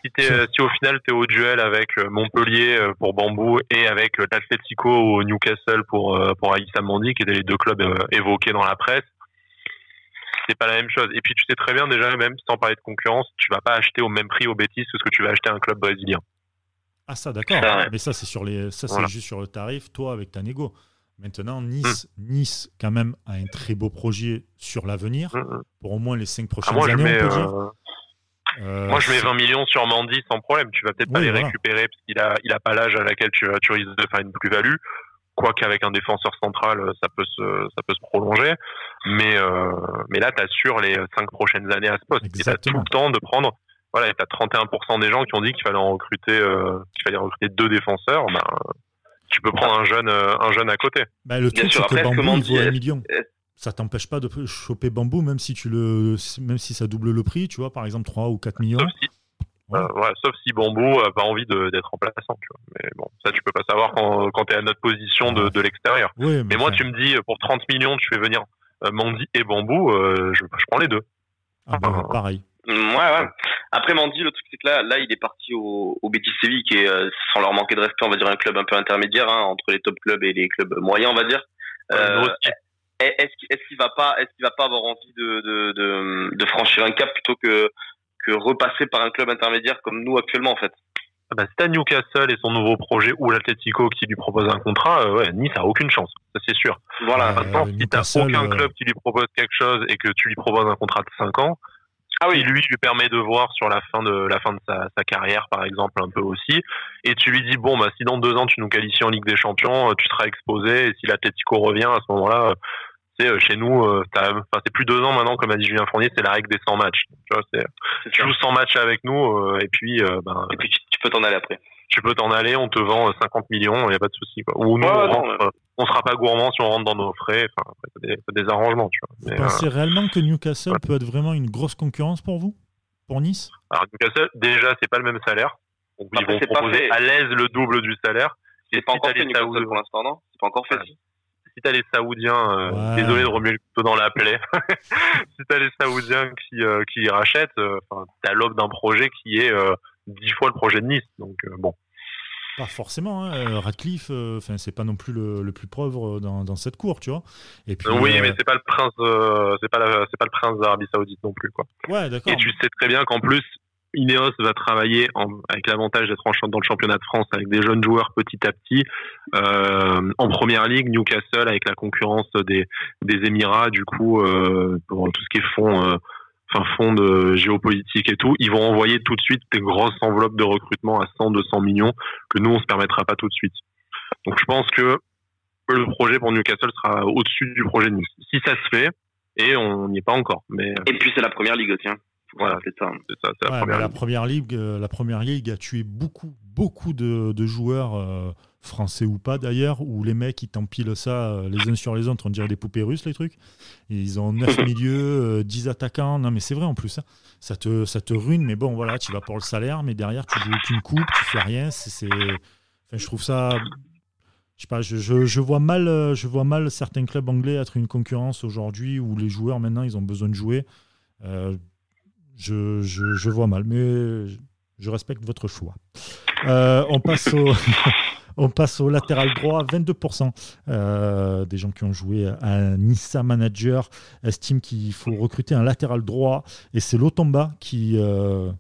Si, si, au final tu es au duel avec Montpellier pour Bambou et avec l'Atletico ou Newcastle pour pour Aïssa Mandi, qui étaient les deux clubs évoqués dans la presse c'est pas la même chose. Et puis tu sais très bien déjà, même sans parler de concurrence, tu vas pas acheter au même prix au Betis que ce que tu vas acheter à un club brésilien.
Ah ça d'accord. Mais ça c'est sur les, ça c'est juste sur le tarif, toi avec ta négo. Maintenant Nice, hmm. Nice quand même a un très beau projet sur l'avenir hmm, hmm. pour au moins les cinq ah, prochaines années. on peut dire. Euh,
euh, moi, je mets 20 millions sur Mandy sans problème. Tu vas peut-être pas les récupérer parce qu'il a, il a pas l'âge à laquelle tu, tu risques de faire une plus-value quoi qu'avec un défenseur central, euh, ça peut se, ça peut se prolonger. Mais, euh, mais là, tu assures les cinq prochaines années à ce poste. Et tu as tout le temps de prendre. Voilà, et tu as 31% des gens qui ont dit qu'il fallait en recruter, euh, qu'il fallait recruter deux défenseurs. Ben, tu peux prendre un jeune, un jeune à côté.
Bah, le truc, c'est que Bambou, il vaut un million. Ça t'empêche pas de choper Bambou, même si, tu le, même si ça double le prix, tu vois, par exemple 3 ou 4 millions.
Euh, sauf si Bambou a pas envie d'être remplaçant. Tu vois. Mais bon, ça, tu peux pas savoir quand, quand tu es à notre position de, de l'extérieur. mais, moi, tu me dis, pour 30 millions, tu fais venir euh, Mandy et Bambou, euh, je, je, prends les deux.
Ah bah, pareil.
Mm, ouais, ouais. Après Mandy, le truc c'est que là, là, il est parti au, au Betis Séville, qui est sans leur manquer de respect, on va dire un club un peu intermédiaire hein, entre les top clubs et les clubs moyens, on va dire. Euh, est-ce qu'il va pas, est-ce qu'il va pas avoir envie de, de, de, de, franchir un cap plutôt que que repasser par un club intermédiaire comme nous actuellement en fait.
Ah bah, c'est à Newcastle et son nouveau projet ou l'Atletico qui lui propose un contrat, euh, ouais, Nice a aucune chance, ça c'est sûr. Voilà. Maintenant, si t'as aucun club qui lui propose quelque chose et que tu lui proposes un contrat de 5 ans, ah oui. lui lui permet de voir sur la fin de la fin de sa, sa, carrière par exemple un peu aussi et tu lui dis bon bah si dans deux ans tu nous qualifies en Ligue des Champions euh, tu seras exposé et si l'Atletico revient à ce moment-là euh, chez nous, euh, c'est plus deux ans maintenant, comme a dit Julien Fournier, c'est la règle des 100 matchs. Tu vois, c'est, tu joues 100 matchs avec nous, euh, et puis, ben,
et puis tu, peux t'en aller après.
Tu peux t'en aller, on te vend 50 millions, il n'y a pas de souci. Ou nous, on, sera pas gourmand si on rentre dans nos frais. Enfin, c'est des, arrangements. Tu
vois. Vous pensez réellement que Newcastle peut être vraiment une grosse concurrence pour vous, pour Nice?
Alors Newcastle, déjà, c'est pas le même salaire. Donc, ils vont proposer à l'aise le double du salaire.
C'est pas encore fait Newcastle pour l'instant, non? C'est pas encore fait
si t'as les Saoudiens, euh, désolé de remuer le couteau dans la plaie, si t'as les Saoudiens qui, euh, qui rachètent, euh, t'as l'aube d'un projet qui est dix fois le projet de Nice. Donc bon.
Pas forcément. Hein. Radcliffe, enfin, c'est pas non plus le, le plus pauvre dans, dans, cette cour, tu vois.
Et puis, oui, mais c'est pas le prince, c'est pas c'est pas le prince d'Arabie Saoudite non plus, quoi.
Ouais, d'accord.
Et tu sais très bien qu'en plus, Ineos va travailler en, avec l'avantage d'être dans le championnat de France avec des jeunes joueurs petit à petit. Euh, en première ligue, Newcastle avec la concurrence des, des Émirats, du coup, euh, pour tout ce qui est fond, euh, enfin fond de géopolitique et tout, ils vont envoyer tout de suite des grosses enveloppes de recrutement à 100, 200 millions que nous on se permettra pas tout de suite. Donc je pense que le projet pour Newcastle sera au-dessus du projet de Nice. Si ça se fait, et on n'y est pas encore. Mais
et puis c'est la première ligue, tiens.
Voilà, c'est ça.
la, première ligue. Euh, la première ligue a tué beaucoup, beaucoup de, joueurs euh, français ou pas d'ailleurs, où les mecs ils t'empilent ça euh, les uns sur les autres, on dirait des poupées russes les trucs. ils ont 9 milieux, 10 attaquants. Non mais c'est vrai en plus, hein. ça, te, ça te ruine. Mais bon voilà, tu vas pour le salaire, mais derrière tu joues aucune coupe, tu fais rien. C'est, enfin, je trouve ça. Je, sais pas, je, je, vois mal, je vois mal certains clubs anglais être une concurrence aujourd'hui où les joueurs maintenant ils ont besoin de jouer je, vois mal, mais je respecte votre choix. Euh, on passe au. Latéral droit, 22% euh, des gens qui ont joué à Nissa Manager estiment qu'il faut recruter un latéral droit et c'est l'Otomba qui, euh,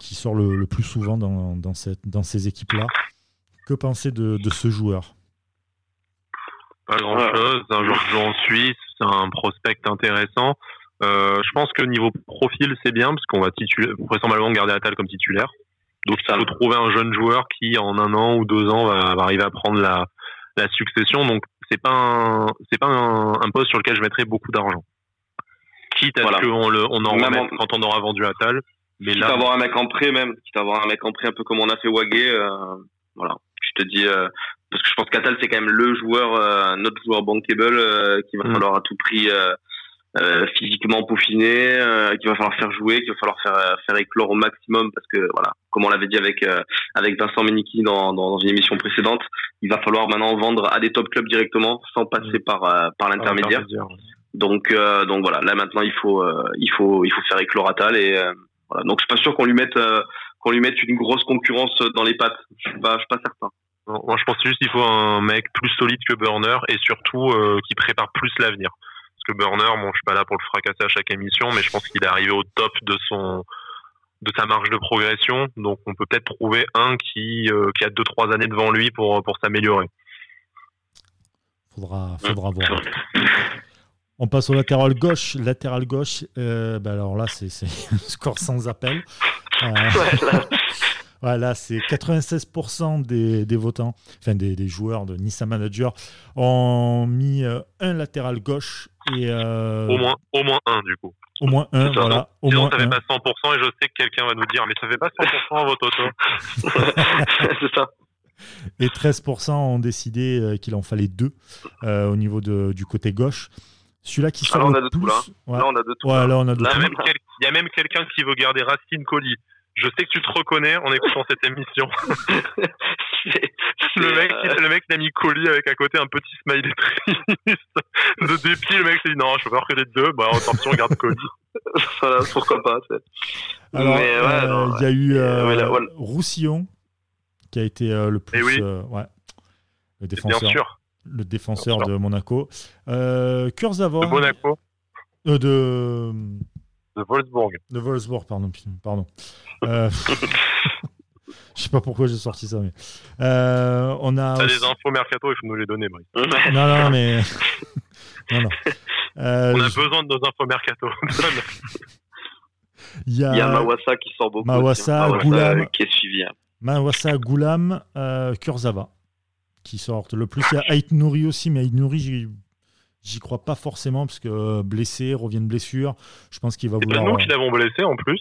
qui, sort le, plus souvent dans, ces équipes-là. Que pensez de, de ce joueur?
Pas grand-chose, un joueur en Suisse, un prospect intéressant. Euh, je pense que niveau profil, c'est bien parce qu'on va vraisemblablement garder Attal comme titulaire. Donc il faut trouver un jeune joueur qui, en un an ou deux ans, va, arriver à prendre la, la succession. Donc c'est pas un, c'est pas un, un, poste sur lequel je mettrais beaucoup d'argent. Quitte à ce qu'on le, on en remette quand on aura vendu Attal.
Mais quitte là, avoir un mec en prêt même, quitte à avoir un mec en prêt un peu comme on a fait Wagé. Euh, voilà, je te dis. Euh, parce que je pense qu'Atal c'est quand même le joueur, euh, notre joueur bankable euh, qu'il va mm. falloir à tout prix euh, physiquement peaufiné, euh, qu'il va falloir faire jouer, qu'il va falloir faire faire éclore au maximum parce que voilà, comme on l'avait dit avec euh, avec Vincent Meniki dans, dans une émission précédente, il va falloir maintenant vendre à des top clubs directement sans passer mmh. par par l'intermédiaire. Donc donc voilà, là maintenant il faut il faut il faut faire éclore Atal et voilà. Donc je suis pas sûr qu'on lui mette qu'on lui mette une grosse concurrence dans les pattes. Je suis pas je suis pas certain.
Moi, je pense juste qu'il faut un mec plus solide que Burner et surtout qui prépare plus l'avenir. Que Burner, bon, je suis pas là pour le fracasser à chaque émission, mais je pense qu'il est arrivé au top de son de sa marge de progression. Donc, on peut peut-être trouver un qui, euh, qui a deux trois années devant lui pour pour s'améliorer.
Faudra faudra voir. On passe au latéral gauche. Latéral gauche, euh, ben alors là, c'est un score sans appel. Euh, Voilà, c'est 96% des, des, votants, enfin des, des, joueurs de Nissan Manager ont mis un latéral gauche et euh,
au moins au moins un du coup.
Au moins un, voilà. Au moins
ça fait pas 100% et je sais que quelqu'un va nous dire mais ça fait pas 100% votre auto.
c'est ça.
Et 13% ont décidé euh, qu'il en fallait deux au niveau de, du côté gauche. Celui-là qui sort
là, on
a de
tout, là. là. on a de tout.
Ouais, là, on a de
tout. Il y a même quelqu'un qui veut garder Racine Colli. Je sais que tu te reconnais en écoutant cette émission. le mec, le mec il a mis colis avec à côté un petit smiley triste de dépit. Le mec s'est dit non, je peux pas que les deux. Bah attention, regarde colis.
voilà, pourquoi pas.
Alors, euh, il y a eu euh, Roussillon qui a été euh, le plus,
oui.
ouais, le défenseur.
Bien sûr.
Le défenseur de Monaco. Euh.
De Monaco.
de
de Wolfsburg.
De Wolfsburg, pardon. pardon. Euh... Je sais pas pourquoi j'ai sorti ça, mais euh, on a.
T'as des infos mercato, il faut nous les donner, Brice.
non, non, mais non, non.
Euh, on a besoin de nos infos mercato.
il, y a... il y a Mawassa qui sort beaucoup.
Mawassa,
aussi, hein.
Goulam,
qui est suivi. Hein.
Mawassa, Goulam, euh, Kurzawa qui sortent le plus. Il y a Ait Nouri aussi, mais Ait Nouri, J'y crois pas forcément parce que euh, blessé, revient de blessure. Je pense qu'il va
vouloir.
C'est
nous qui l'avons blessé en plus.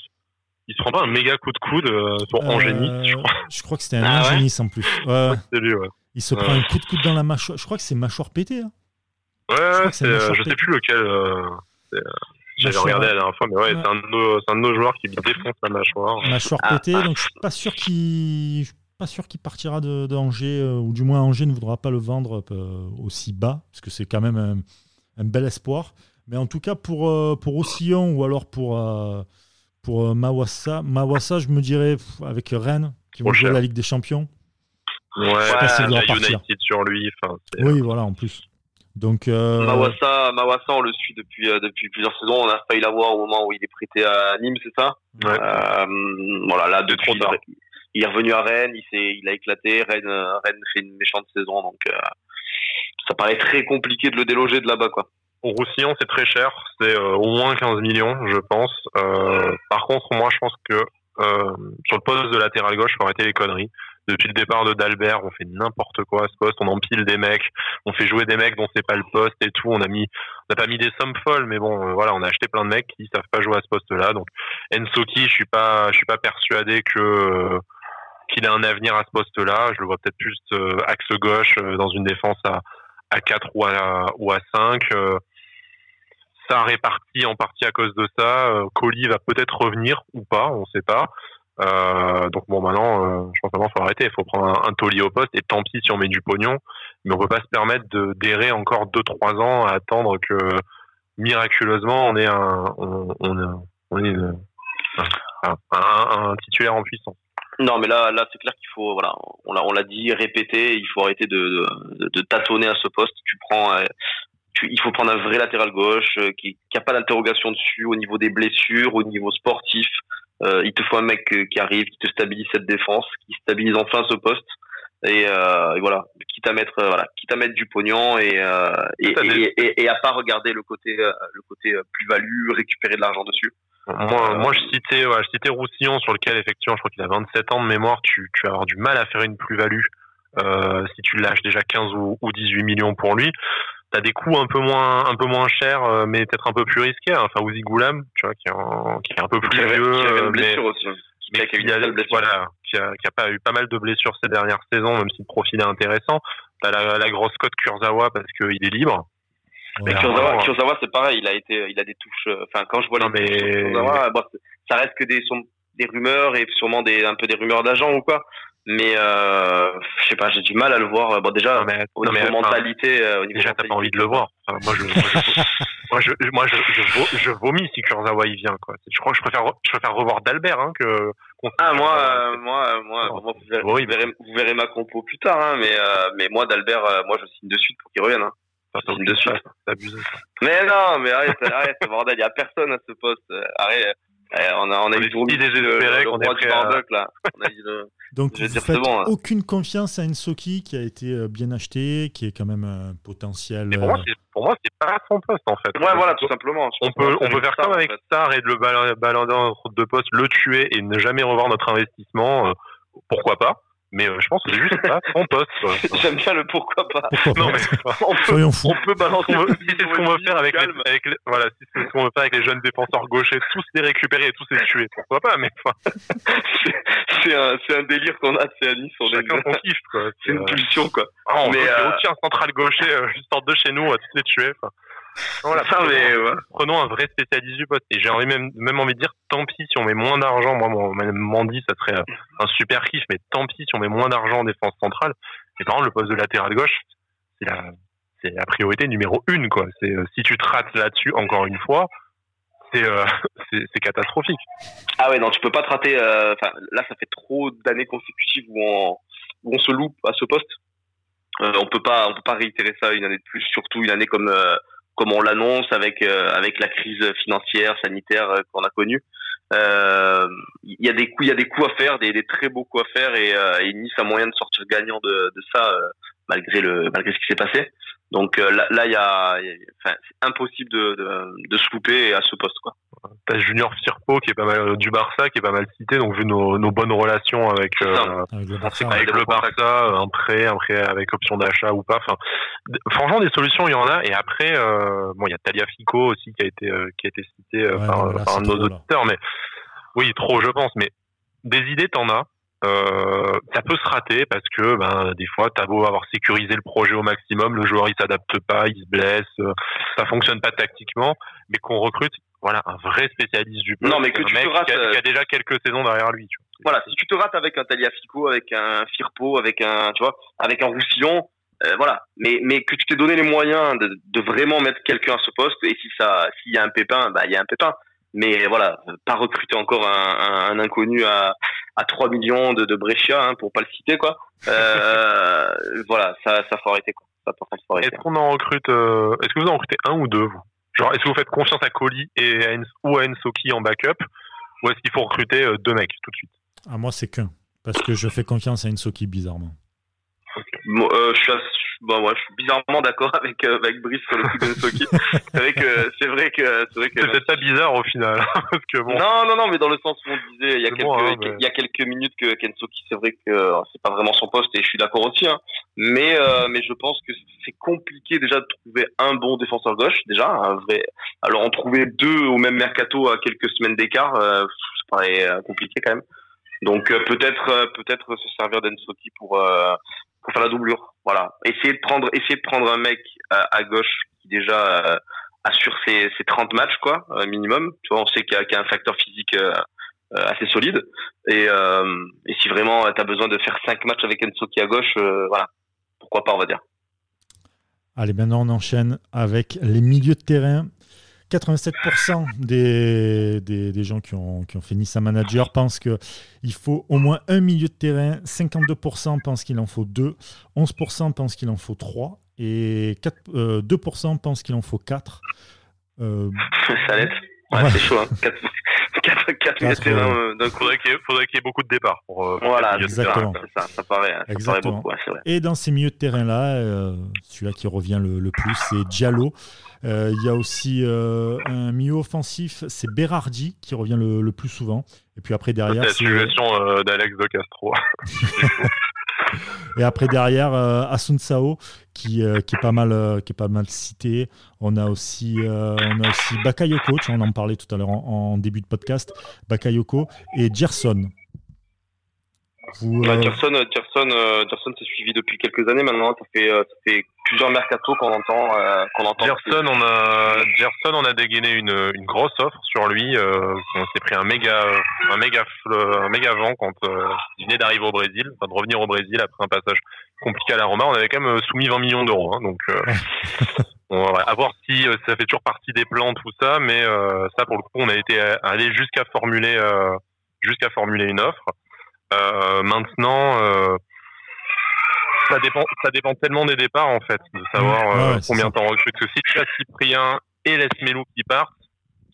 Il se prend pas un méga coup de coude euh, sur euh, Angénis,
je crois. Je crois que c'était un ah Angénis en plus. Ouais.
Lui, ouais.
Il se prend un coup de coude dans la mâchoire. Je crois que c'est mâchoire pétée. Hein.
Ouais, je, euh, je sais plus lequel. Euh, J'avais regardé la dernière fois, mais ouais, ouais. c'est un, un, de nos joueurs qui défonce la mâchoire.
Mâchoire ah, pétée, ah. donc je suis pas sûr qu'il pas sûr qu'il partira de, de Angers, euh, ou du moins Angers ne voudra pas le vendre euh, aussi bas, parce que c'est quand même un, un, bel espoir. Mais en tout cas, pour, euh, pour Ossillon ou alors pour, pour Mawassa, Mawassa, je me dirais avec Rennes, qui vont jouer la Ligue des Champions.
Ouais, United sur lui.
Oui, voilà, en plus. Donc,
Mawassa, Mawassa, on le suit depuis, depuis plusieurs saisons. On a failli l'avoir au moment où il est prêté à Nîmes, c'est ça?
Ouais.
Voilà, là, depuis, il est revenu à Rennes, il, il a éclaté. Rennes, euh, Rennes fait une méchante saison, donc euh, ça paraît très compliqué de le déloger de là-bas, quoi.
Au Roussillon, c'est très cher, c'est euh, au moins 15 millions, je pense. par contre, moi, je pense que sur le poste de latéral gauche, faut arrêter les conneries. Depuis le départ de Dalbert, on fait n'importe quoi à ce poste, on empile des mecs, on fait jouer des mecs dont c'est pas le poste et tout. On a mis, on n'a pas mis des sommes folles, mais bon, voilà, on a acheté plein de mecs qui savent pas jouer à ce poste-là. Donc Ensoki, je suis pas, je suis pas persuadé que qu'il a un avenir à ce poste-là. Je le vois peut-être plus euh, axe gauche euh, dans une défense à, à 4 ou à, ou à 5. Euh, ça a réparti en partie à cause de ça. Colli va peut-être revenir ou pas, on ne sait pas. donc bon, maintenant, je pense qu'il faut arrêter. Il faut prendre un, un au poste et tant pis si on met du pognon. Mais on peut pas se permettre de d'errer encore 2-3 ans à attendre que miraculeusement on ait un, on, on, on ait un titulaire en puissance.
Non, mais là, là, c'est clair qu'il faut, voilà, on l'a, on l'a dit, répéter, il faut arrêter de, de, de, tâtonner à ce poste. Tu prends, euh, tu, il faut prendre un vrai latéral gauche euh, qui, qui a pas d'interrogation dessus au niveau des blessures, au niveau sportif. Euh, il te faut un mec qui arrive, qui te stabilise cette défense, qui stabilise enfin ce poste. Et, euh, et voilà, quitte à mettre, voilà, quitte à mettre du pognon et, et, et, et, et, à pas regarder le côté, le côté plus-value, récupérer de l'argent dessus.
Moi, moi, je citais, ouais, je citais Roussillon sur lequel effectivement, je crois qu'il a 27 ans de mémoire. Tu, tu vas avoir du mal à faire une plus-value euh, si tu lâches déjà 15 ou, ou 18 millions pour lui. T'as des coûts un peu moins, un peu moins chers, euh, mais peut-être un peu plus risqués. Hein. Enfin, Ouzi Goulam, tu vois, qui est, en, qui est un peu plus vieux,
qui
euh,
mais, aussi. Hein.
mais qui, a, voilà, qui a, qui a pas eu pas mal de blessures ces dernières saisons, même si le profil est intéressant. T'as la, la grosse cote Kurzawa parce qu'il est libre.
Kurzawa, c'est pareil, il a été, il a des touches. Euh, enfin, quand je vois les mais... ça reste que des, des rumeurs et sûrement des, un peu des rumeurs d'agents ou quoi. Mais euh, je sais pas, j'ai du mal à le voir. Bon, déjà, mais, au niveau mentalité,
euh, au niveau déjà, t'as pas envie de le voir. moi, je, moi, je, moi, je, je, je, vomis si Kurzawa il vient. Quoi. Je crois que je préfère, je préfère revoir d'Albert hein, que.
Ah moi, euh, moi, moi, moi, vous, verrez, vous, verrez, vous verrez, ma compo plus tard, hein, mais euh, mais moi d'Albert, euh, moi je signe de suite pour qu'il revienne. Hein.
Signe de suite.
Abusé, Mais non, mais arrête, arrête, bordel, il y a personne à ce poste. Arrête. on a, on a eu
des le, le, roi du là.
On a eu le, donc, vous ne faites hein. aucune confiance à Ensoki qui a été euh, bien acheté, qui est quand même un potentiel.
pour, moi, euh, pour moi, c'est pas son poste en fait.
Ouais, voilà, tout simplement.
On peut, on peut faire comme avec Star et de le balader en route de poste, le tuer et ne jamais revoir notre investissement. Euh, pourquoi pas mais euh, je pense que c'est juste pas son poste.
J'aime bien le pourquoi pas.
non, mais
on peut, on
peut balancer. si c'est ce qu'on veut faire avec, les, avec les, voilà, si c'est ce qu'on veut faire avec les jeunes défenseurs gauchers, tous les récupérer et tous les tuer, pourquoi pas Mais
c'est un, un délire qu'on a c'est à Nice. On
Chacun son kiff, quoi.
C'est une pulsion, quoi.
Ah, on mais euh... un central gaucher euh, juste hors de chez nous, à tous les tuer.
Mais,
Prenons un vrai spécialiste du poste. Et j'ai même, même envie de dire, tant pis si on met moins d'argent. Moi, Mandy, ça serait un super kiff, mais tant pis si on met moins d'argent en défense centrale. Et par exemple, le poste de latéral gauche, c'est la, c'est la priorité numéro une, quoi. C'est, euh, si tu te rates là-dessus, encore une fois, c'est, euh, c'est, catastrophique.
Ah ouais, non, tu peux pas te rater, euh, là, ça fait trop d'années consécutives où on, où on se loupe à ce poste. on peut pas, on peut pas réitérer ça une année de plus, surtout une année comme, comme on l'annonce avec euh, avec la crise financière sanitaire euh, qu'on a connue euh, il y a des coups il y a des coups à faire des, des très beaux coups à faire et, et Nice a moyen de sortir gagnant de, de ça malgré le malgré ce qui s'est passé donc là, là il y a, enfin, c'est impossible de, de, de se louper à ce poste quoi
T'as Junior Firpo qui est pas mal euh, du Barça, qui est pas mal cité, donc vu nos, nos bonnes relations avec, euh, avec le Barça, avec le Barça un prêt, un prêt avec option d'achat ou pas. Enfin, franchement, des solutions il y en a. Et après, euh, bon, il y a Talia Fico aussi qui a été qui a été cité par, par un de nos auditeurs, mais oui, trop, je pense. Mais des idées, t'en as. Euh, ça peut se rater parce que ben des fois t'as beau avoir sécurisé le projet au maximum, le joueur il s'adapte pas, il se blesse, ça fonctionne pas tactiquement, mais qu'on recrute voilà, un vrai spécialiste du
Non, mais que tu
mec
te rates,
qui, a, déjà quelques saisons derrière lui. Tu vois.
Voilà, si tu te rates avec un Taliafico, avec un Firpo, avec un, tu vois, avec un Roussillon, euh, voilà. Mais, mais que tu t'es donné les moyens de, de vraiment mettre quelqu'un à ce poste, et si ça, s'il y a un pépin, bah, il y a un pépin. Mais voilà, pas recruter encore un, un, inconnu à, à 3 millions de, de Brescia, hein, pour pas le citer, quoi. Euh, voilà, ça, ça faut arrêter, quoi. Ça,
faut arrêter. Est-ce qu'on en recrute, euh, est-ce que vous en recrutez un ou deux, vous? Genre, est-ce que vous faites confiance à Coli et à ou à Ensoki en backup Ou est-ce qu'il faut recruter euh, deux mecs tout de suite?
Ah, moi, c'est qu'un. Parce que je fais confiance à Ensoki, bizarrement.
Euh, je suis bon, moi, je suis bizarrement d'accord avec euh, avec Brice sur le coup d'Ensoki. c'est vrai que c'est vrai que c'est vrai que
c'est peut-être pas bizarre au final parce que bon.
Non non non mais dans le sens où on disait il y a quelques hein, il y a quelques minutes que Kensoki c'est vrai que euh, c'est pas vraiment son poste et je suis d'accord aussi hein. Mais euh, mais je pense que c'est compliqué déjà de trouver un bon défenseur gauche déjà un vrai. Alors en trouver deux au même mercato à quelques semaines d'écart euh, ça paraît compliqué quand même. Donc peut-être peut-être se servir d'Ensoki pour pour faire la doublure. Voilà. Essayer de prendre, essayer de prendre un mec à, gauche qui déjà euh, assure ses, ses 30 matchs, quoi, euh, minimum. Tu vois, on sait qu'il y, y, a un facteur physique euh, assez solide. Et, et si vraiment tu as besoin de faire 5 matchs avec Enzo qui à gauche, voilà. Pourquoi pas, on va dire.
Allez, maintenant on enchaîne avec les milieux de terrain. 87% des, des, gens qui ont, qui ont fait Nice manager pensent qu'il faut au moins un milieu de terrain, 52% pensent qu'il en faut deux, 11% pensent qu'il en faut trois et 4, 2% euh, pensent qu'il en faut quatre.
Euh, ça l'aide. Ouais, C'est chaud. Hein. 4, 4, 4 milieux de terrain euh,
d'un coup. Il faudrait qu'il y, ait beaucoup de départs. Pour,
euh, voilà, exactement. Ça, ça, paraît, ça paraît beaucoup. Ouais, vrai.
Et dans ces milieux de terrain-là, celui-là qui revient le, le plus, c'est Diallo. Euh, il y a aussi euh, un milieu offensif, c'est Berardi qui revient le, plus souvent. Et puis après derrière,
c'est la euh, d'Alex de Castro.
Et après derrière, Asun Sao qui, qui, est pas mal, qui est pas cité. On a aussi, on a aussi Bakayoko, on en parlait tout à l'heure en, début de podcast. Bakayoko et Gerson.
Vous, bah, Gerson, s'est suivi depuis quelques années maintenant. Ça fait, ça fait plusieurs mercato qu'on entend. qu'on entend
Gerson, on a, Gerson, on a dégainé une, une grosse offre sur lui. on s'est pris un méga, un méga, un méga vent quand il venait d'arriver au Brésil, enfin de revenir au Brésil après un passage compliqué à la Roma. On avait quand même soumis 20 millions d'euros. Hein, donc, on va voir si ça fait toujours partie des plans, tout ça. Mais ça, pour le coup, on a été allé jusqu'à formuler jusqu'à formuler une offre. Euh, maintenant, euh, ça dépend, ça dépend tellement des départs en fait, de savoir euh, combien t'en recrutes. Parce que si tu as Cyprien et Lesmelou qui partent,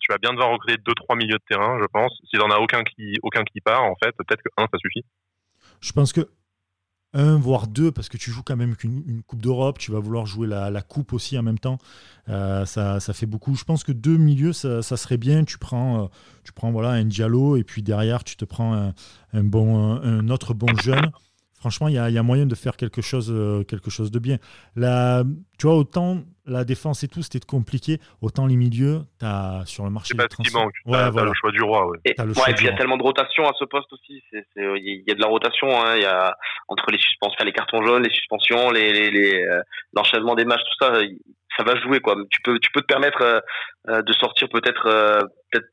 tu vas bien devoir recruter deux trois milieux de terrain, je pense. S'il en a aucun qui aucun qui part, en fait, peut-être que un ça suffit.
Je pense que un, voire deux, parce que tu joues quand même qu'une Coupe d'Europe, tu vas vouloir jouer la, Coupe aussi en même temps. Euh, ça, ça, fait beaucoup. Je pense que deux milieux, ça, serait bien. Tu prends, euh, tu un Diallo et puis derrière, tu te prends un bon, un autre bon jeune franchement, il y, a, moyen de faire quelque chose, euh, quelque chose de bien. La, tu vois, autant la défense et tout, c'était compliqué, autant les milieux, as, sur le marché.
C'est pas ce qui manque. Ouais, voilà. le choix du roi.
Et, puis il y a tellement de rotation à ce poste aussi. Il y a de la rotation. Hein. Il y a entre les suspensions, les cartons jaunes, les suspensions, les, les, euh, l'enchaînement des matchs, tout ça. Ça va jouer quoi. Tu peux, tu peux te permettre euh, de sortir peut-être, peut-être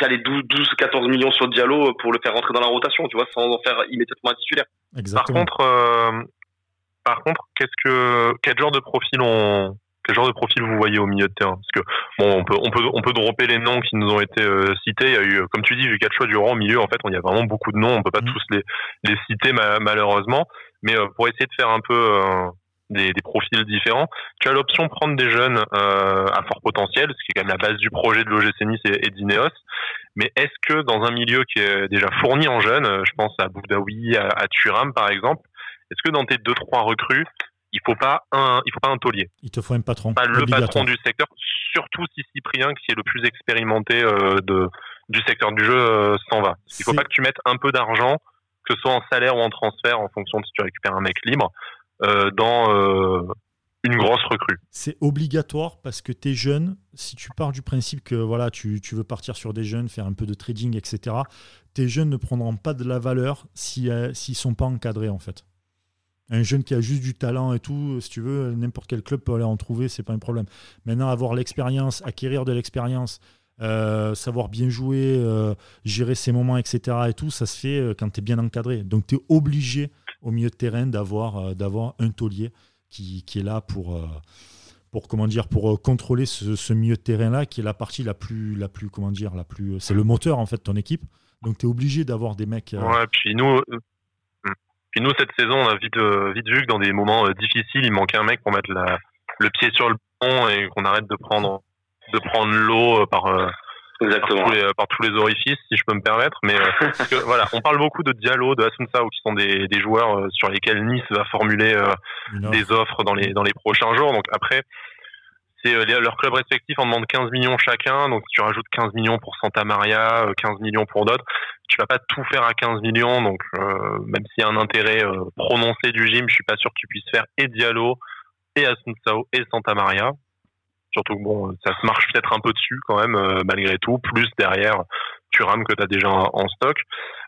ça les 12, 12, 14 millions sur Diallo pour le faire rentrer dans la rotation, tu vois, sans en faire immédiatement un titulaire.
Exactement. Par contre, euh, par contre, qu'est-ce que, quel genre de profil on, quel genre de profil vous voyez au milieu de terrain? Parce que bon, on peut, on peut, on peut dropper les noms qui nous ont été euh, cités. Il y a eu, comme tu dis, vu quatre choix du rang au milieu, en fait, il y a vraiment beaucoup de noms. On peut pas mm. tous les, les citer malheureusement, mais euh, pour essayer de faire un peu des, des, profils différents. Tu as l'option prendre des jeunes euh, à fort potentiel, ce qui est quand même la base du projet de l'OGC Nice et, et d'Ineos. Mais est-ce que dans un milieu qui est déjà fourni en jeunes, je pense à Boudaoui, à, à Turam par exemple, est-ce que dans tes deux trois recrues, il faut pas un, il faut pas un taulier?
Il te faut un patron.
Pas le patron du secteur, surtout si Cyprien, qui est le plus expérimenté euh, de du secteur du jeu, euh, s'en va. Il faut pas que tu mettes un peu d'argent, que ce soit en salaire ou en transfert, en fonction de si tu récupères un mec libre, dans euh, une grosse recrue.
C'est obligatoire parce que tu es jeune. Si tu pars du principe que voilà, tu, tu, veux partir sur des jeunes, faire un peu de trading, etc., tes jeunes ne prendront pas de la valeur s'ils euh, ne sont pas encadrés en fait. Un jeune qui a juste du talent et tout, si tu veux, n'importe quel club peut aller en trouver, c'est pas un problème. Maintenant, avoir l'expérience, acquérir de l'expérience, savoir bien jouer, gérer ses moments, etc. et tout, ça se fait quand tu es bien encadré. Donc tu es obligé au milieu de terrain d'avoir euh, d'avoir un taulier qui, qui, est là pour euh, pour comment dire pour euh, contrôler ce, milieu de terrain là qui est la partie la plus la plus comment dire la plus c'est le moteur en fait ton équipe. Donc tu es obligé d'avoir des mecs
ouais puis nous puis nous cette saison on a vite vite vu que dans des moments difficiles il manquait un mec pour mettre la, le pied sur le pont et qu'on arrête de prendre de prendre l'eau par
Exactement.
Par tous, les, orifices, si je peux me permettre. Mais euh, voilà, on parle beaucoup de Diallo, de Asunsao, qui sont des, des joueurs euh, sur lesquels Nice va formuler euh, des offres dans les dans les prochains jours. Donc après, c'est leurs clubs respectifs en demandent 15 millions chacun. Donc si tu rajoutes 15 millions pour Santa Maria, 15 millions pour d'autres, tu vas pas tout faire à 15 millions. Donc même s'il y a un intérêt prononcé du gym, je suis pas sûr que tu puisses faire et Diallo et Asunsao et Santa Maria. Surtout que bon, ça se marche peut-être un peu dessus quand même, euh, malgré tout. Plus derrière, tu rames que tu as déjà en stock.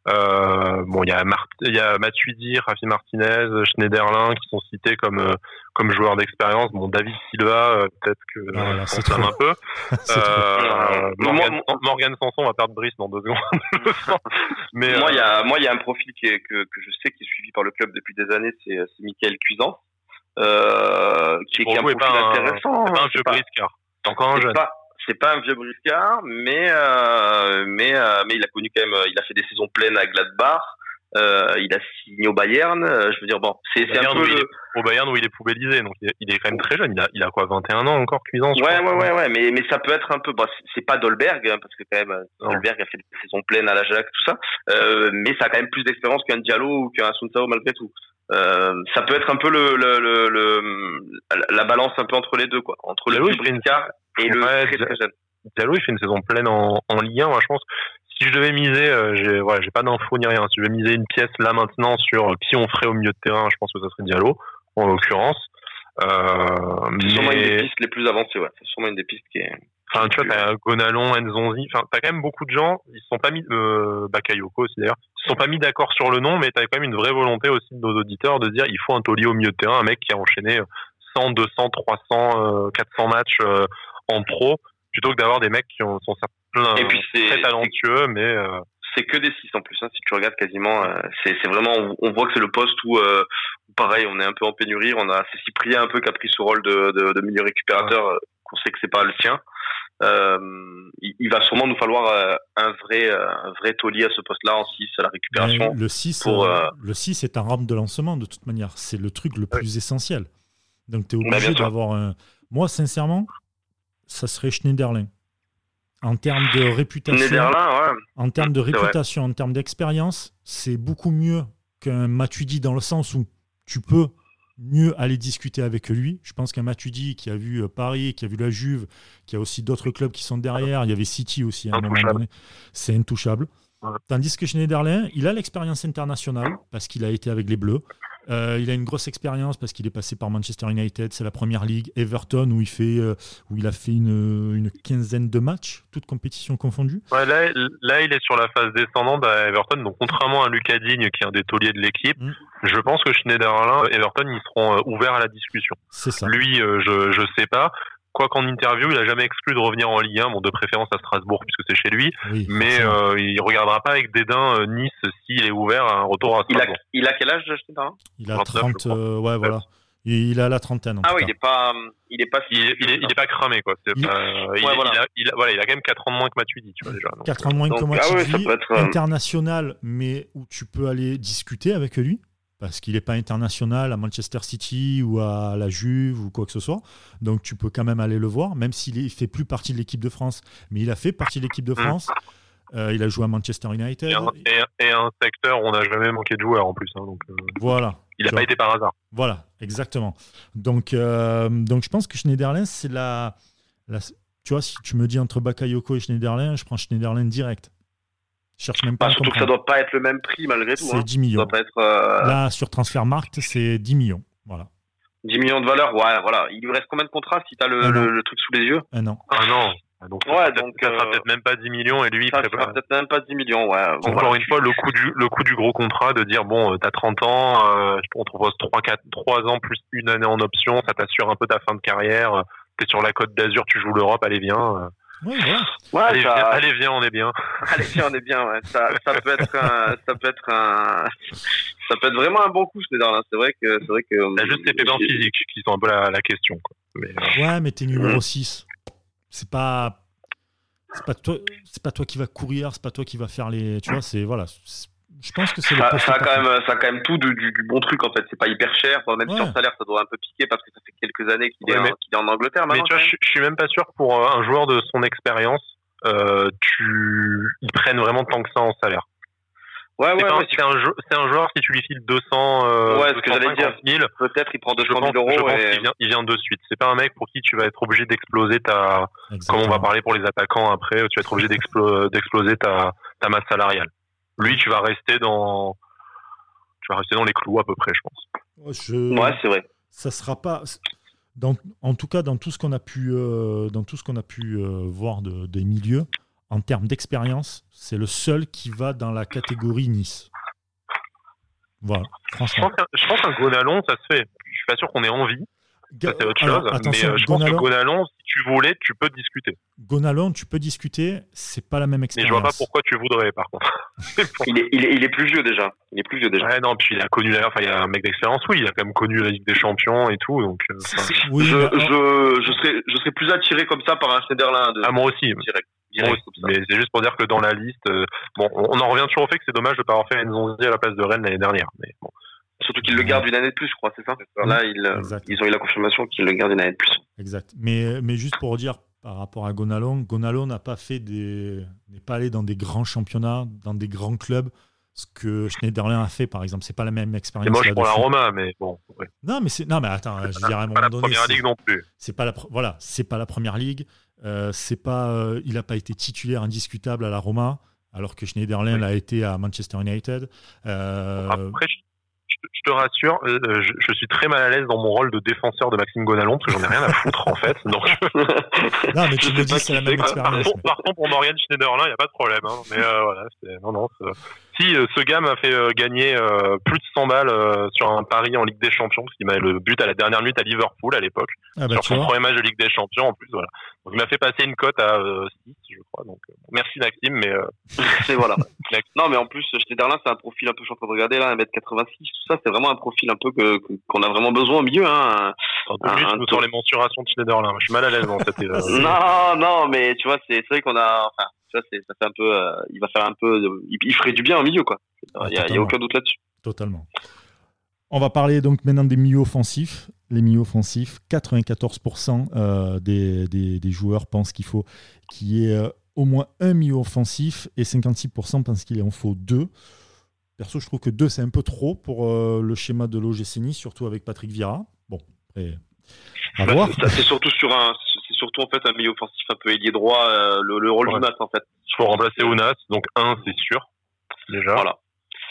Euh, bon, il y a il y a Matuidi, Rafi Martinez, Schneiderlin qui sont cités comme euh, comme joueurs d'expérience. Bon, David Silva, euh, peut-être que voilà, on un peu. euh, Morgan, Morgan Sanson va perdre Brice dans deux secondes.
Mais moi, il y a moi il y a un profil qui est, que que je sais qui est suivi par le club depuis des années, c'est c'est Michael Cuisance euh, qui, qui est un profil intéressant.
C'est pas un vieux briscard. C'est encore un jeune.
c'est pas un vieux briscard, mais euh, mais euh, mais il a connu quand même, il a fait des saisons pleines à Gladbach. Euh, il a signé au Bayern. Euh, je veux dire, bon, c'est un peu
au Bayern où il est poubellisé, donc il est quand même très jeune. Il a, il a quoi, 21 ans encore, cuisance
Ouais, ouais, ouais, ouais, mais mais ça peut être un peu. Bon, c'est pas Dolberg hein, parce que quand même Dolberg a fait des saisons pleines à l'Ajax, tout ça. Euh, mais ça a quand même plus d'expérience qu'un Diallo ou qu'un Sunsao malgré tout. Euh, ça peut être un peu le, le, le, le, la balance un peu entre les deux, quoi, entre le Brinkard et le
Diallo, il fait une saison pleine en, en Ligue 1. Moi, je pense, si je devais miser, euh, j'ai ouais, j'ai pas d'infos ni rien. Si je devais miser une pièce là maintenant sur qui on ferait au milieu de terrain, je pense que ça serait Diallo, en l'occurrence.
Euh, c'est sûrement une des pistes les plus avancées, ouais. C'est sûrement une des pistes qui est.
Enfin, tu vois, t'as Gonalon, Nzonzi, enfin, t'as quand même beaucoup de gens, ils se sont pas mis, euh, Bakayoko aussi d'ailleurs, ils se sont pas mis d'accord sur le nom, mais t'as quand même une vraie volonté aussi de nos auditeurs de dire, il faut un taulier au milieu de terrain, un mec qui a enchaîné 100, 200, 300, 400 matchs euh, en pro, plutôt que d'avoir des mecs qui ont, sont Et puis très talentueux, mais euh,
c'est que des 6 en plus. Hein, si tu regardes quasiment, euh, c'est vraiment, on, voit que c'est le poste où, euh, pareil, on est un peu en pénurie. On a c'est Cyprien un peu qui a pris ce rôle de, de, de milieu récupérateur, euh, qu'on sait que c'est pas le sien. Euh, il, il, va sûrement nous falloir un vrai, un vrai taulier à ce poste-là en 6 à la récupération.
le 6, pour, le 6 est un rampe de lancement de toute manière. C'est le truc le plus essentiel. Donc tu es bah, obligé d'avoir un. Moi, sincèrement, ça serait Schneiderlin en termes de réputation, en termes de réputation, en termes d'expérience, c'est beaucoup mieux qu'un Matuidi dans le sens où tu peux mieux aller discuter avec lui. Je pense qu'un Matuidi qui a vu euh, Paris, qui a vu la Juve, qui a aussi d'autres clubs qui sont derrière, il y avait City aussi à un moment donné, c'est intouchable. Tandis que Schneiderlin, il a l'expérience internationale parce qu'il a été avec les Bleus. Euh, il a une grosse expérience parce qu'il est passé par Manchester United, c'est la première ligue. Everton, où il, fait, euh, où il a fait une, une, quinzaine de matchs, toutes compétitions confondues.
là, là, il est sur la phase descendante à Everton. Donc, contrairement à Lucas Digne, qui est un des tauliers de l'équipe, mm. je pense que Schneiderlin, Everton, ils seront euh, ouverts à la discussion.
Ça.
Lui, je ne sais pas quoi qu'en interview, il a jamais exclu de revenir en Ligue 1, bon, de préférence à Strasbourg puisque c'est chez lui, mais euh, il regardera pas avec dédain euh, Nice s'il est ouvert à un retour à
Strasbourg. Il a, quel âge,
Il a 30, euh, ouais, voilà. Il a la trentaine.
ah oui, il est pas, il est pas,
il, est, pas cramé quoi. Il, a, voilà. il, a, quand même 4 ans de moins que Matuidi, tu vois déjà.
4 ans de moins que Matuidi, ah international, mais où tu peux aller discuter avec lui parce qu'il n'est pas international à Manchester City ou à la Juve ou quoi que ce soit. Donc tu peux quand même aller le voir, même s'il ne fait plus partie de l'équipe de France. Mais il a fait partie de l'équipe de France. Euh, il a joué à Manchester United.
Et un, secteur où on n'a jamais manqué de joueurs en plus. Hein, donc, euh,
voilà.
Il n'a pas été par hasard.
Voilà, exactement. Donc, euh, donc je pense que Schneiderlin, c'est la, la, Tu vois, si tu me dis entre Bakayoko et Schneiderlin, je prends Schneiderlin direct cherche même pas.
Bah, surtout que ça doit pas être le même prix malgré tout.
C'est 10 hein. millions.
être, euh,
Là, sur Transfermarkt, c'est 10 millions. Voilà.
10 millions de valeur, ouais, voilà. Il lui reste combien de contrats si tu as le, le, truc sous les yeux?
Un an.
Un an. Donc, ouais, donc ça sera euh, peut-être même pas 10 millions et lui,
ça sera peut-être même pas 10 millions, ouais.
Encore une fois, le coût du le coût du gros contrat de dire bon, euh, t'as 30 ans, on te propose 3 4 3 ans plus une année en option, ça t'assure un peu ta fin de carrière. T'es sur la Côte d'Azur, tu joues l'Europe, allez viens.
Ouais,
ouais. allez, ça... viens, allez, viens, on est bien.
allez, viens, on est bien. Ouais. Ça, ça peut être un, ça peut être un, ça peut être vraiment un bon coup, ce là C'est vrai que, c'est vrai que.
Il y a juste les pépins physiques qui sont un peu la, la question. Quoi.
Mais, euh... Ouais, mais t'es numéro 6. Mm. C'est pas, c'est pas toi, c'est pas toi qui va courir, c'est pas toi qui va faire les, tu vois, c'est voilà. Je pense que c'est
ça, ça, a quand même, ça a quand même tout du, du, du bon truc en fait. C'est pas hyper cher, même ouais. si en salaire ça doit un peu piquer parce que ça fait quelques années qu'il est, qu est, en Angleterre.
Mais tu vois, je, je, suis même pas sûr pour un joueur de son expérience, euh, tu, ils prennent vraiment tant que ça en salaire.
Ouais, ouais,
ouais c'est un, un, joueur, si tu lui files 200, euh,
ouais, ce que j'allais dire, 000,
peut-être
il prend 200 000 euros. Je
pense et... qu'il vient, il vient de suite. C'est pas un mec pour qui tu vas être obligé d'exploser ta, Exactement. comme on va parler pour les attaquants après, tu vas être obligé d'exploser ta, ta masse salariale. Lui, tu vas rester dans, tu vas rester dans les clous à peu près, je pense.
Je...
Ouais, c'est vrai.
Ça sera pas, dans, en tout cas, dans tout ce qu'on a pu, euh, dans tout ce qu'on a pu euh, voir de, des milieux, en termes d'expérience, c'est le seul qui va dans la catégorie Nice. Voilà, franchement.
Je pense qu'un Gonalon, ça se fait. Je suis pas sûr qu'on ait envie. Ça, c'est autre Alors, chose. Mais euh, je Gonalon, pense que Gonalon, si tu voulais, tu peux discuter.
Gonalon, tu peux discuter, c'est pas la même expérience.
Mais je vois pas pourquoi tu voudrais, par contre.
il, est, il, est, il, est, plus vieux déjà. Il est plus vieux déjà.
Ouais, non, puis il a connu, enfin, il y a un mec d'expérience, oui, il a quand même connu la Ligue des Champions et tout, donc. Euh,
oui, je, je, je, serais, je serais plus attiré comme ça par un Schneiderlin. De...
Ah, moi aussi. Direct. Direct, mais c'est juste pour dire que dans la liste, euh, bon, on en revient toujours au fait que c'est dommage de pas avoir fait Nzonzi à la place de Rennes l'année dernière, mais bon.
Surtout qu'ils le gardent une année de plus, je crois, c'est ça Là, ils, ils, ont eu la confirmation qu'ils le gardent une année de plus.
Exact. Mais, mais juste pour dire, par rapport à Gonalon, Gonalon n'a pas fait des. n'est pas allé dans des grands championnats, dans des grands clubs. Ce que Schneiderlin a fait, par exemple, c'est pas la même expérience.
C'est moche pour la Roma, mais bon. Ouais.
Non, mais c'est non, mais attends, je dirais à un moment
pas
donné.
la première ligue non plus.
C'est pas la voilà, c'est pas la première ligue. Euh, c'est pas, euh, il n'a pas été titulaire indiscutable à la Roma, alors que Schneiderlin oui. l'a été à Manchester United. Euh...
Après, je te rassure, euh, je, suis très mal à l'aise dans mon rôle de défenseur de Maxime Gonalon parce que j'en ai rien à foutre en fait. Donc...
non, mais tu me dis c'est la même expérience.
Par, contre, pour Morgan Schneiderlin, il n'y a pas de problème. Hein. Mais euh, voilà, non, non. Si euh, ce gars m'a fait euh, gagner euh, plus de 100 balles sur un pari en Ligue des Champions, parce qu'il m'a le but à la dernière minute à Liverpool à l'époque, ah bah, sur son premier match de Ligue des Champions en plus. Voilà. Donc il m'a fait passer une cote à 6, je crois. Donc merci Maxime, mais
c'est voilà. non, mais en plus Schneiderlin, c'est un profil un peu, je suis en train de regarder là, 1m86, tout ça, c'est vraiment un profil un peu que qu'on a vraiment besoin au milieu. Hein.
En deux minutes, sur les mensurations de Schneiderlin. Je suis mal à l'aise dans cette.
non, non, mais tu vois, c'est vrai qu'on a. Enfin, ça, ça fait un peu, euh, il va faire un peu, il, ferait du bien au milieu, quoi. Il n'y a, aucun doute là-dessus.
Totalement. On va parler donc maintenant des milieux offensifs. Les milieux offensifs, 94% euh, des, des, joueurs pensent qu'il faut qu'il y ait euh, au moins un milieu offensif et 56% pensent qu'il en faut deux. Perso, je trouve que deux, c'est un peu trop pour le schéma de l'OGC Nice, surtout avec Patrick Vira. Bon, après, à bah, voir.
C'est surtout sur un, surtout en fait un milieu offensif un peu ailier droit, euh, le, rôle du Nas en fait.
Il faut remplacer Ounas, donc un c'est sûr déjà. Voilà.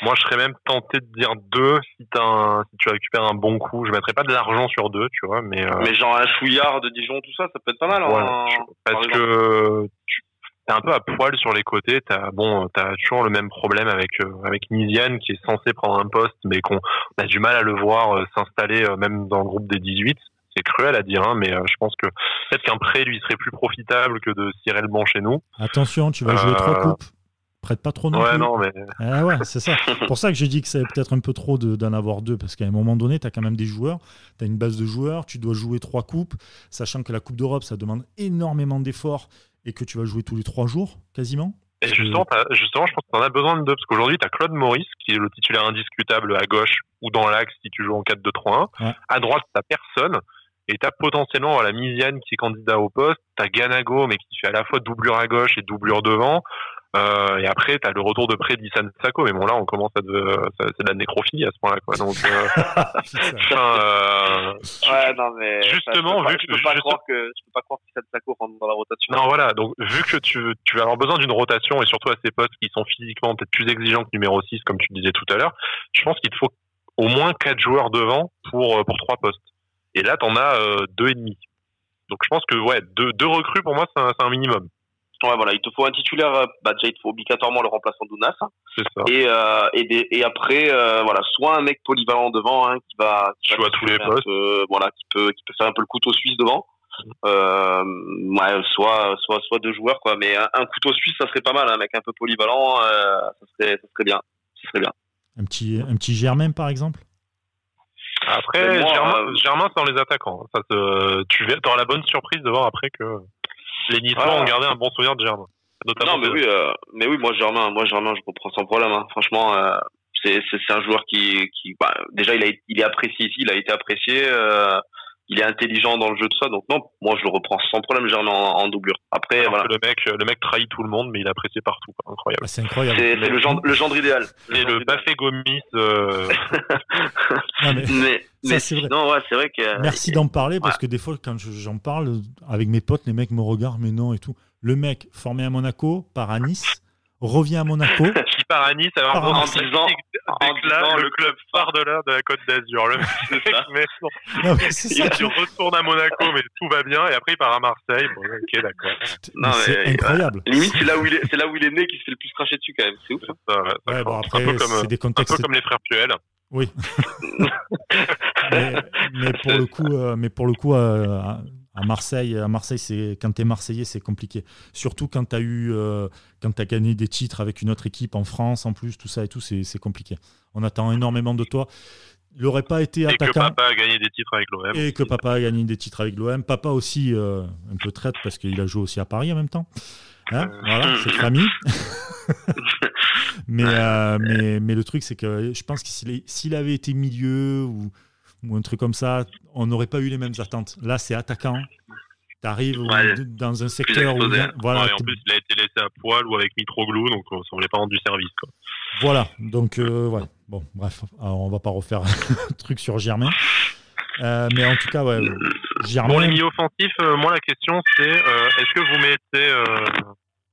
Moi, je serais même tenté de dire deux si, as si tu récupères un bon coup. Je mettrais pas de l'argent sur deux, tu vois, mais. Euh,
mais genre un chouillard de Dijon, tout ça, ça peut être pas mal.
Hein, parce que tu es un peu à poil sur les côtés. T'as bon, t'as toujours le même problème avec euh, avec Niziane qui est censé prendre un poste, mais qu'on a du mal à le voir s'installer même dans le groupe des 18 c'est cruel à dire, hein, mais euh, je pense que peut-être qu'un prêt lui serait plus profitable que de cirer le banc chez nous.
Attention, tu vas jouer trois euh, coupes. Prête pas trop non
ouais, Non, mais...
Ah ouais, c'est ça. pour ça que j'ai dit que c'est peut-être un peu trop d'en avoir deux, parce qu'à un moment donné, tu as quand même des joueurs, tu as une base de joueurs, tu dois jouer trois coupes, sachant que la Coupe d'Europe, ça demande énormément d'efforts et que tu vas jouer tous les trois jours, quasiment.
Et justement, justement, je pense que tu en as besoin de deux, parce qu'aujourd'hui, tu as Claude Maurice, qui est le titulaire indiscutable à gauche ou dans l'axe si tu joues en 4-2-3-1. À droite, tu personne. Et t'as potentiellement la Misiane qui est candidat au poste, t'as Ganago mais qui fait à la fois doublure à gauche et doublure devant. Euh, et après, t'as le retour de près d'Issan Sako, mais bon là, on commence à de, c'est de la nécrophilie à ce point-là, quoi. Donc, euh,
euh, ouais, non mais
justement, vu que
je peux pas croire que je peux pas croire qu'Issan Sako rentre dans la rotation.
Non, voilà. Donc, vu que tu, tu vas avoir besoin d'une rotation et surtout à ces postes qui sont physiquement peut-être plus exigeants que numéro 6, comme tu le disais tout à l'heure, je pense qu'il te faut au moins quatre joueurs devant pour pour trois postes. Et là, t'en as euh, deux et demi. Donc je pense que ouais, deux, deux recrues pour moi, c'est un, minimum.
Ouais, voilà, il te faut un titulaire. Euh, bah déjà, il te faut obligatoirement le remplaçant d'Ounas.
C'est ça.
Et euh, et, et après, euh, voilà, soit un mec polyvalent devant, hein, qui va,
qui va tous les postes,
voilà, qui peut qui peut faire un peu le couteau suisse devant. Euh, ouais, soit soit soit deux joueurs quoi. Mais un, couteau suisse, ça serait pas mal, un mec un peu polyvalent, ça serait ça serait bien, ça serait bien.
Un petit un petit Germain par exemple?
Après, Germain, euh, Germain c'est dans les attaquants. Ça te, tu auras la bonne surprise de voir après que les Niçois ont gardé un bon souvenir de Germain.
non, mais oui, euh, mais oui, moi Germain, moi Germain, je comprends sans problème. Hein. Franchement, euh, c'est c'est un joueur qui qui bah, déjà il a il est apprécié ici, il a été apprécié. Euh, il est intelligent dans le jeu de ça, donc non, moi je le reprends sans problème, Germain en, en doublure. Après, voilà.
Le mec, le mec trahit tout le monde, mais il est apprécié partout, incroyable.
Ah, c'est incroyable.
C'est le genre, le genre idéal.
C'est le, Bafé Gomis. Euh...
mais, mais, c'est vrai. Non, ouais, c'est vrai que.
Merci d'en parler parce que des fois, quand j'en parle avec mes potes, les mecs me regardent, mais non et tout. Le mec formé à Monaco, par à Nice revient à Monaco.
À Nice alors en, en disant, en le club phare de la, de la Côte d'Azur. Le mec, non. il retourne à Monaco, mais tout va bien, et après il part à Marseille. Bon, ok, d'accord.
C'est incroyable.
limite, c'est là où il est, c'est là où il est né qui se fait le plus cracher dessus quand même. C'est ouf.
Ça, ouais, bon, après, un peu comme, des contextes...
un peu comme les frères Puel.
Oui. mais, mais, pour le coup, euh, mais pour le coup, euh, à Marseille, à Marseille, c'est quand tu es marseillais, c'est compliqué. Surtout quand tu as eu euh, quand as gagné des titres avec une autre équipe en France en plus, tout ça et tout, c'est compliqué. On attend énormément de toi. Il n'aurait pas été attaquant. Et que
papa a gagné des titres avec l'OM.
Et que papa a gagné des titres avec l'OM. Papa aussi, euh, un peu traite parce qu'il a joué aussi à Paris en même temps. Hein voilà, cette famille. mais, euh, mais, mais, le truc, c'est que je pense que s'il avait été milieu ou ou un truc comme ça, on n'aurait pas eu les mêmes attentes. Là, c'est attaquant. Tu arrives dans un secteur où.
Voilà, en plus, il a été laissé à poil ou avec Mitroglou, donc ça ne voulait pas rendre du service. Quoi.
Voilà, donc euh, voilà. Bon, bref, alors, on va pas refaire un truc sur Germain. Euh, mais en tout cas, ouais,
Germain. Pour les milieux offensifs, euh, moi la question c'est est-ce que vous mettez,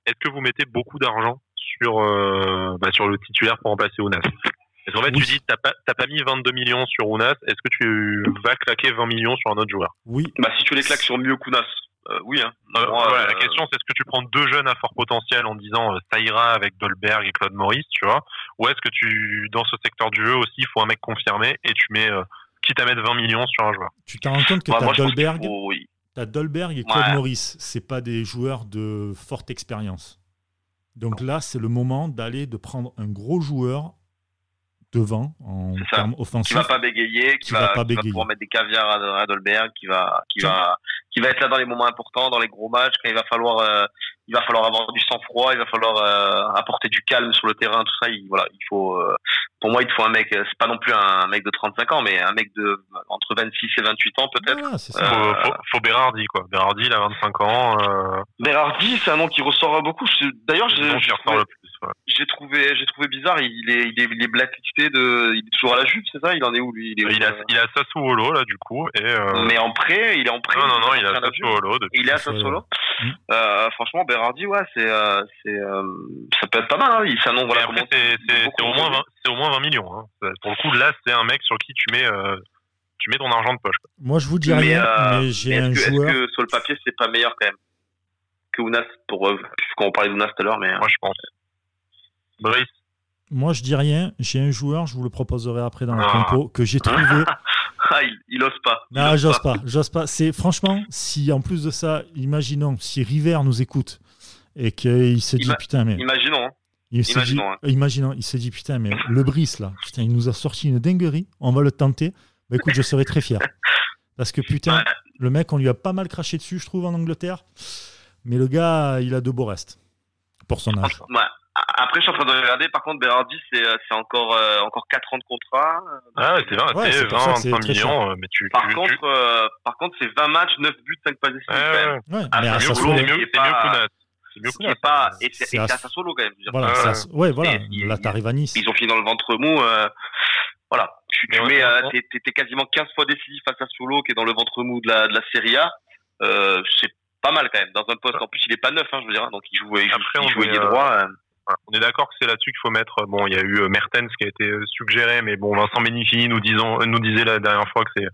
est-ce que vous mettez beaucoup d'argent sur, bah, sur le titulaire pour remplacer Ounas Parce qu'en fait, tu dis, t'as pas, pas mis 22 millions sur Ounas, est-ce que tu vas claquer 20 millions sur un autre joueur?
Oui.
Bah, si tu les claques sur mieux qu'Ounas, euh, oui. Hein.
Euh, la euh, question, c'est est-ce que tu prends deux jeunes à fort potentiel en disant ça ira avec Dolberg et Claude Maurice, tu vois? Ou est-ce que tu, dans ce secteur du jeu aussi, il faut un mec confirmé et tu mets, quitte à mettre 20 millions sur un joueur?
Tu t'en rends compte que t'as Dolberg, as Dolberg et Claude Maurice, c'est pas des joueurs de forte expérience. Donc là, c'est le moment d'aller de prendre un gros joueur devant en termes offensifs.
Qui va pas bégayer, qui, va, pas bégayer. pouvoir mettre des caviars à, Dolberg, qui va, qui va, qui va être là dans les moments importants, dans les gros matchs, quand il va falloir, euh, il va falloir avoir du sang-froid, il va falloir euh, apporter du calme sur le terrain, tout ça. Il, voilà, il faut, euh, pour moi, il te faut un mec. C'est pas non plus un mec de 35 ans, mais un mec de entre 26 et 28 ans peut-être.
C'est ça. Faut, faut, Berardi quoi. Berardi, il a 25 ans.
Berardi, c'est un nom qui ressort beaucoup. D'ailleurs, j'ai j'ai trouvé, j'ai trouvé bizarre. Il est, il est, il est blacklisté de, il est toujours à la Juve, c'est ça? Il en est où lui?
Il est, il, a, il a Sassuolo là du coup. Et euh...
Mais en prêt, il est en prêt.
Non non non, il, est à Sassuolo.
Il est à Sassuolo. Euh, franchement, Berardi, ouais, c'est, euh, c'est, euh, ça peut être pas mal. Hein. Il s'annonce voilà.
C'est, c'est, au moins 20, c'est au moins 20 millions. Hein. Pour le coup, là, c'est un mec sur qui tu mets. Euh, tu mets ton argent de poche. Quoi.
Moi, je vous dis rien, mais, j'ai un joueur.
Est-ce que sur le papier, c'est pas meilleur quand même que Ounas pour quand on parlait d'Ounas tout à l'heure, mais
moi je pense. Brice.
Moi, je dis rien. J'ai un joueur, je vous le proposerai après dans la ah. compo, que j'ai trouvé.
ah, il, ose pas.
non, j'ose pas. J'ose pas. C'est franchement, si en plus de ça, imaginons si River nous écoute et qu'il se dit putain mais.
Imaginons. Hein.
Il dit, hein. imaginons, il se dit putain mais le Brice là, putain, il nous a sorti une dinguerie. On va le tenter. Bah écoute, je serais très fier. Parce que putain, le mec, on lui a pas mal craché dessus, je trouve, en Angleterre. Mais le gars, il a de beaux restes pour son âge.
Après, je suis en train de regarder. Par contre, Berardi, c'est euh, c'est encore euh, encore 4 ans de contrat.
Ah, c'est vrai, ouais, c'est 20, 25 millions. Euh, mais tu,
par contre, par contre, c'est 20 matchs, 9 buts, 5 passes décisives.
Ouais, ouais. Ah, mais
c'est mieux, mieux, mieux que
C'est mieux que pas, et c'est à solo quand même.
Voilà, ouais, voilà. Là, t'arrives à Nice.
Ils ont fini dans le ventre mou. voilà. Tu, tu mets, t'es quasiment 15 fois décisif face à Solo, qui est dans le ventre mou de la, de la Serie A. c'est pas mal quand même. Dans un poste, en plus, il est pas neuf, hein, je veux dire. Donc, il joue, il joue, il joue ailier
On est d'accord que c'est là-dessus qu'il faut mettre. Bon, il y a eu euh, Mertens qui a été euh, suggéré, mais bon, Vincent Benifini nous disons, nous disait la dernière fois que c'est le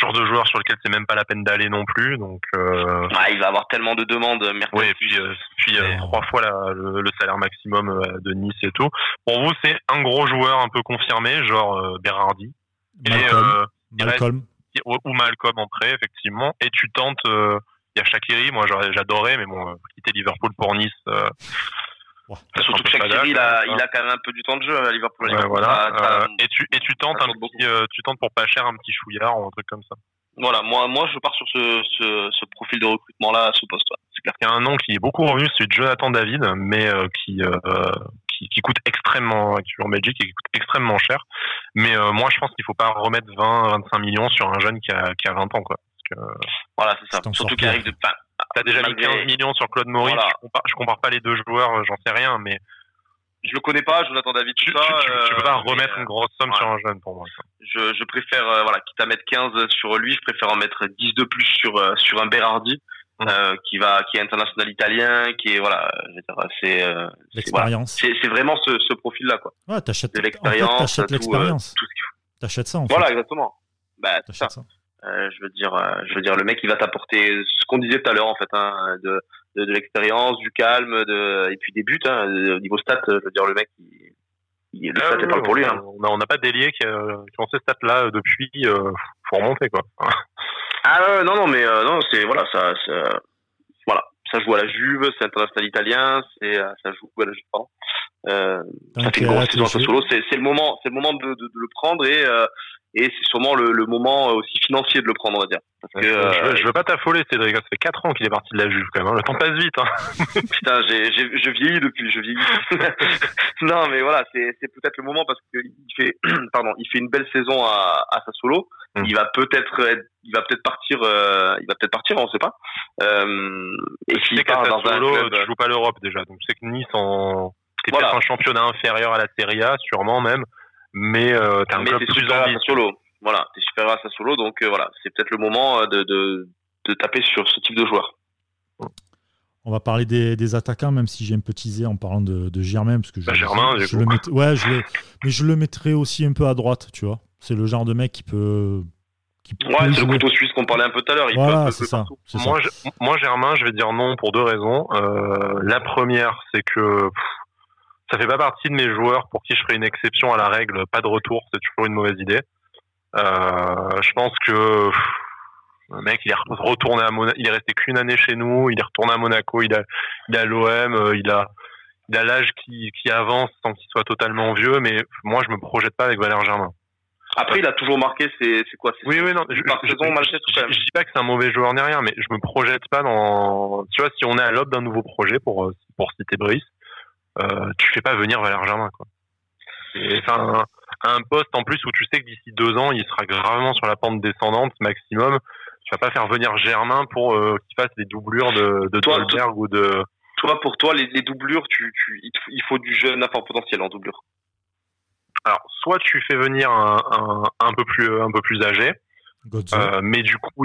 genre de joueur sur lequel c'est même pas la peine d'aller non plus. Donc,
euh... ah, il va avoir tellement de demandes, Mertens.
Oui, et puis, euh, puis trois fois le, salaire maximum de Nice et tout. Pour vous, c'est un gros joueur un peu confirmé, genre Berardi.
Malcolm.
ou Malcolm en prêt, effectivement. Et tu tentes. Il y a Shakiri, moi j'adorais, mais bon, quitter Liverpool pour Nice.
Surtout que Shakiri, il a, il a quand même un peu du temps de jeu à Liverpool.
voilà. Euh, et tu et tu tentes un petit, euh, tu tentes pour pas cher un petit chouillard ou un truc comme ça.
Voilà, moi moi je pars sur ce, ce, ce profil de recrutement là à ce poste.
C'est clair qu'il y a un nom qui est beaucoup revenu, c'est Jonathan David, mais euh, qui, qui, qui coûte extrêmement en Belgique et qui coûte extrêmement cher. Mais moi je pense qu'il faut pas remettre 20 25 millions sur un jeune qui a qui a 20 ans quoi. Parce que,
voilà, c'est ça. Surtout qu'il arrive de
T'as déjà mis 15 millions sur Claude Maurice. Je, compare, je compare pas les deux joueurs, euh, j'en sais rien, mais.
Je le connais pas, Jonathan David.
Tu, ça, tu, tu, peux pas euh, remettre une grosse somme sur un jeune pour moi.
Je, je préfère, euh, voilà, quitte à mettre 15 sur lui, je préfère en mettre 10 de plus sur, sur un Berardi. Mmh. Euh, qui va qui est international italien qui est voilà c'est
l'expérience
c'est c'est vraiment ce, ce profil là quoi
ouais t'achètes de l'expérience en fait, t'achètes l'expérience t'achètes ça en
voilà exactement bah ça. ça. Euh, je veux dire, euh, je veux dire, le mec, il va t'apporter ce qu'on disait tout à l'heure, en fait, hein, de, de, de l'expérience, du calme, de, et puis des buts. Hein, au niveau stats, je veux dire, le mec, il, il, le ah, stat est pas pour lui. Hein.
On n'a pas d'ailier qui, qui ont ces stats-là depuis. Euh, faut remonter, quoi.
ah non, non, mais euh, non, c'est voilà, ça, ça, ça joue à la Juve, c'est international italien, c'est ça joue à la Juve. Pardon. Euh, ça fait une grosse saison à solo. C'est le moment, c'est le moment de, de, de, le prendre et euh, et c'est sûrement le, le, moment aussi financier de le prendre, on va dire.
Parce que, je, veux, je, veux, pas t'affoler, Cédric. Ça fait 4 ans qu'il est parti de la Juve, quand même. Hein. Le temps passe vite. Hein.
Putain, j'ai, je vieillis depuis, je vieillis. non, mais voilà, c'est, c'est peut-être le moment parce qu'il fait, pardon, il fait une belle saison à, à Sassuolo. Hum. Il va peut-être, il va peut-être partir, euh, il va peut-être partir, on sait pas. Euh,
et s'il part dans un club, tu joues pas l'Europe déjà. Donc, c'est que Nice en, c'est voilà. peut-être un championnat inférieur à la Serie A, sûrement même mais euh, t'as un club plus
solo. Voilà, t'es supérieur à solo, donc euh, voilà, c'est peut-être le moment euh, de, de, de taper sur ce type de joueur.
On va parler des, attaquants, même si j'ai un peu teasé en parlant de, de Germain. Parce que je,
bah, Germain,
je, le ouais, je mais je le mettrais aussi un peu à droite, tu vois. C'est le genre de mec qui peut.
Qui ouais, c'est le couteau suisse qu'on parlait un peu tout à l'heure.
Voilà, c'est ça,
Moi, moi, Germain, je vais dire non pour deux raisons. Euh, la première, c'est que ça fait pas partie de mes joueurs pour qui je ferais une exception à la règle. Pas de retour, c'est toujours une mauvaise idée. Euh, je pense que le mec, il est retourné à Monaco. Il est resté qu'une année chez nous. Il est retourné à Monaco. Il a, il a l'OM. Euh, il a, il a l'âge qui, qui avance sans qu'il soit totalement vieux. Mais moi, je me projette pas avec Valère Germain.
Après, il a toujours marqué. C'est, quoi
Oui, oui, non. Je, dis pas que c'est un mauvais joueur ni rien, mais je me projette pas dans. Tu vois, si on est à l'aube d'un nouveau projet pour euh, pour citer Brice, euh, tu fais pas venir Valère Germain, quoi. Enfin, un poste en plus où tu sais que d'ici deux ans, il sera gravement sur la pente descendante maximum tu vas pas faire venir Germain pour euh, qu'il fasse des doublures de, de toi, ou de.
Toi, pour toi, les, doublures, tu, tu, il faut du jeune à fort potentiel en doublure.
Alors, soit tu fais venir un, un, un peu plus un peu plus âgé, euh, mais du coup,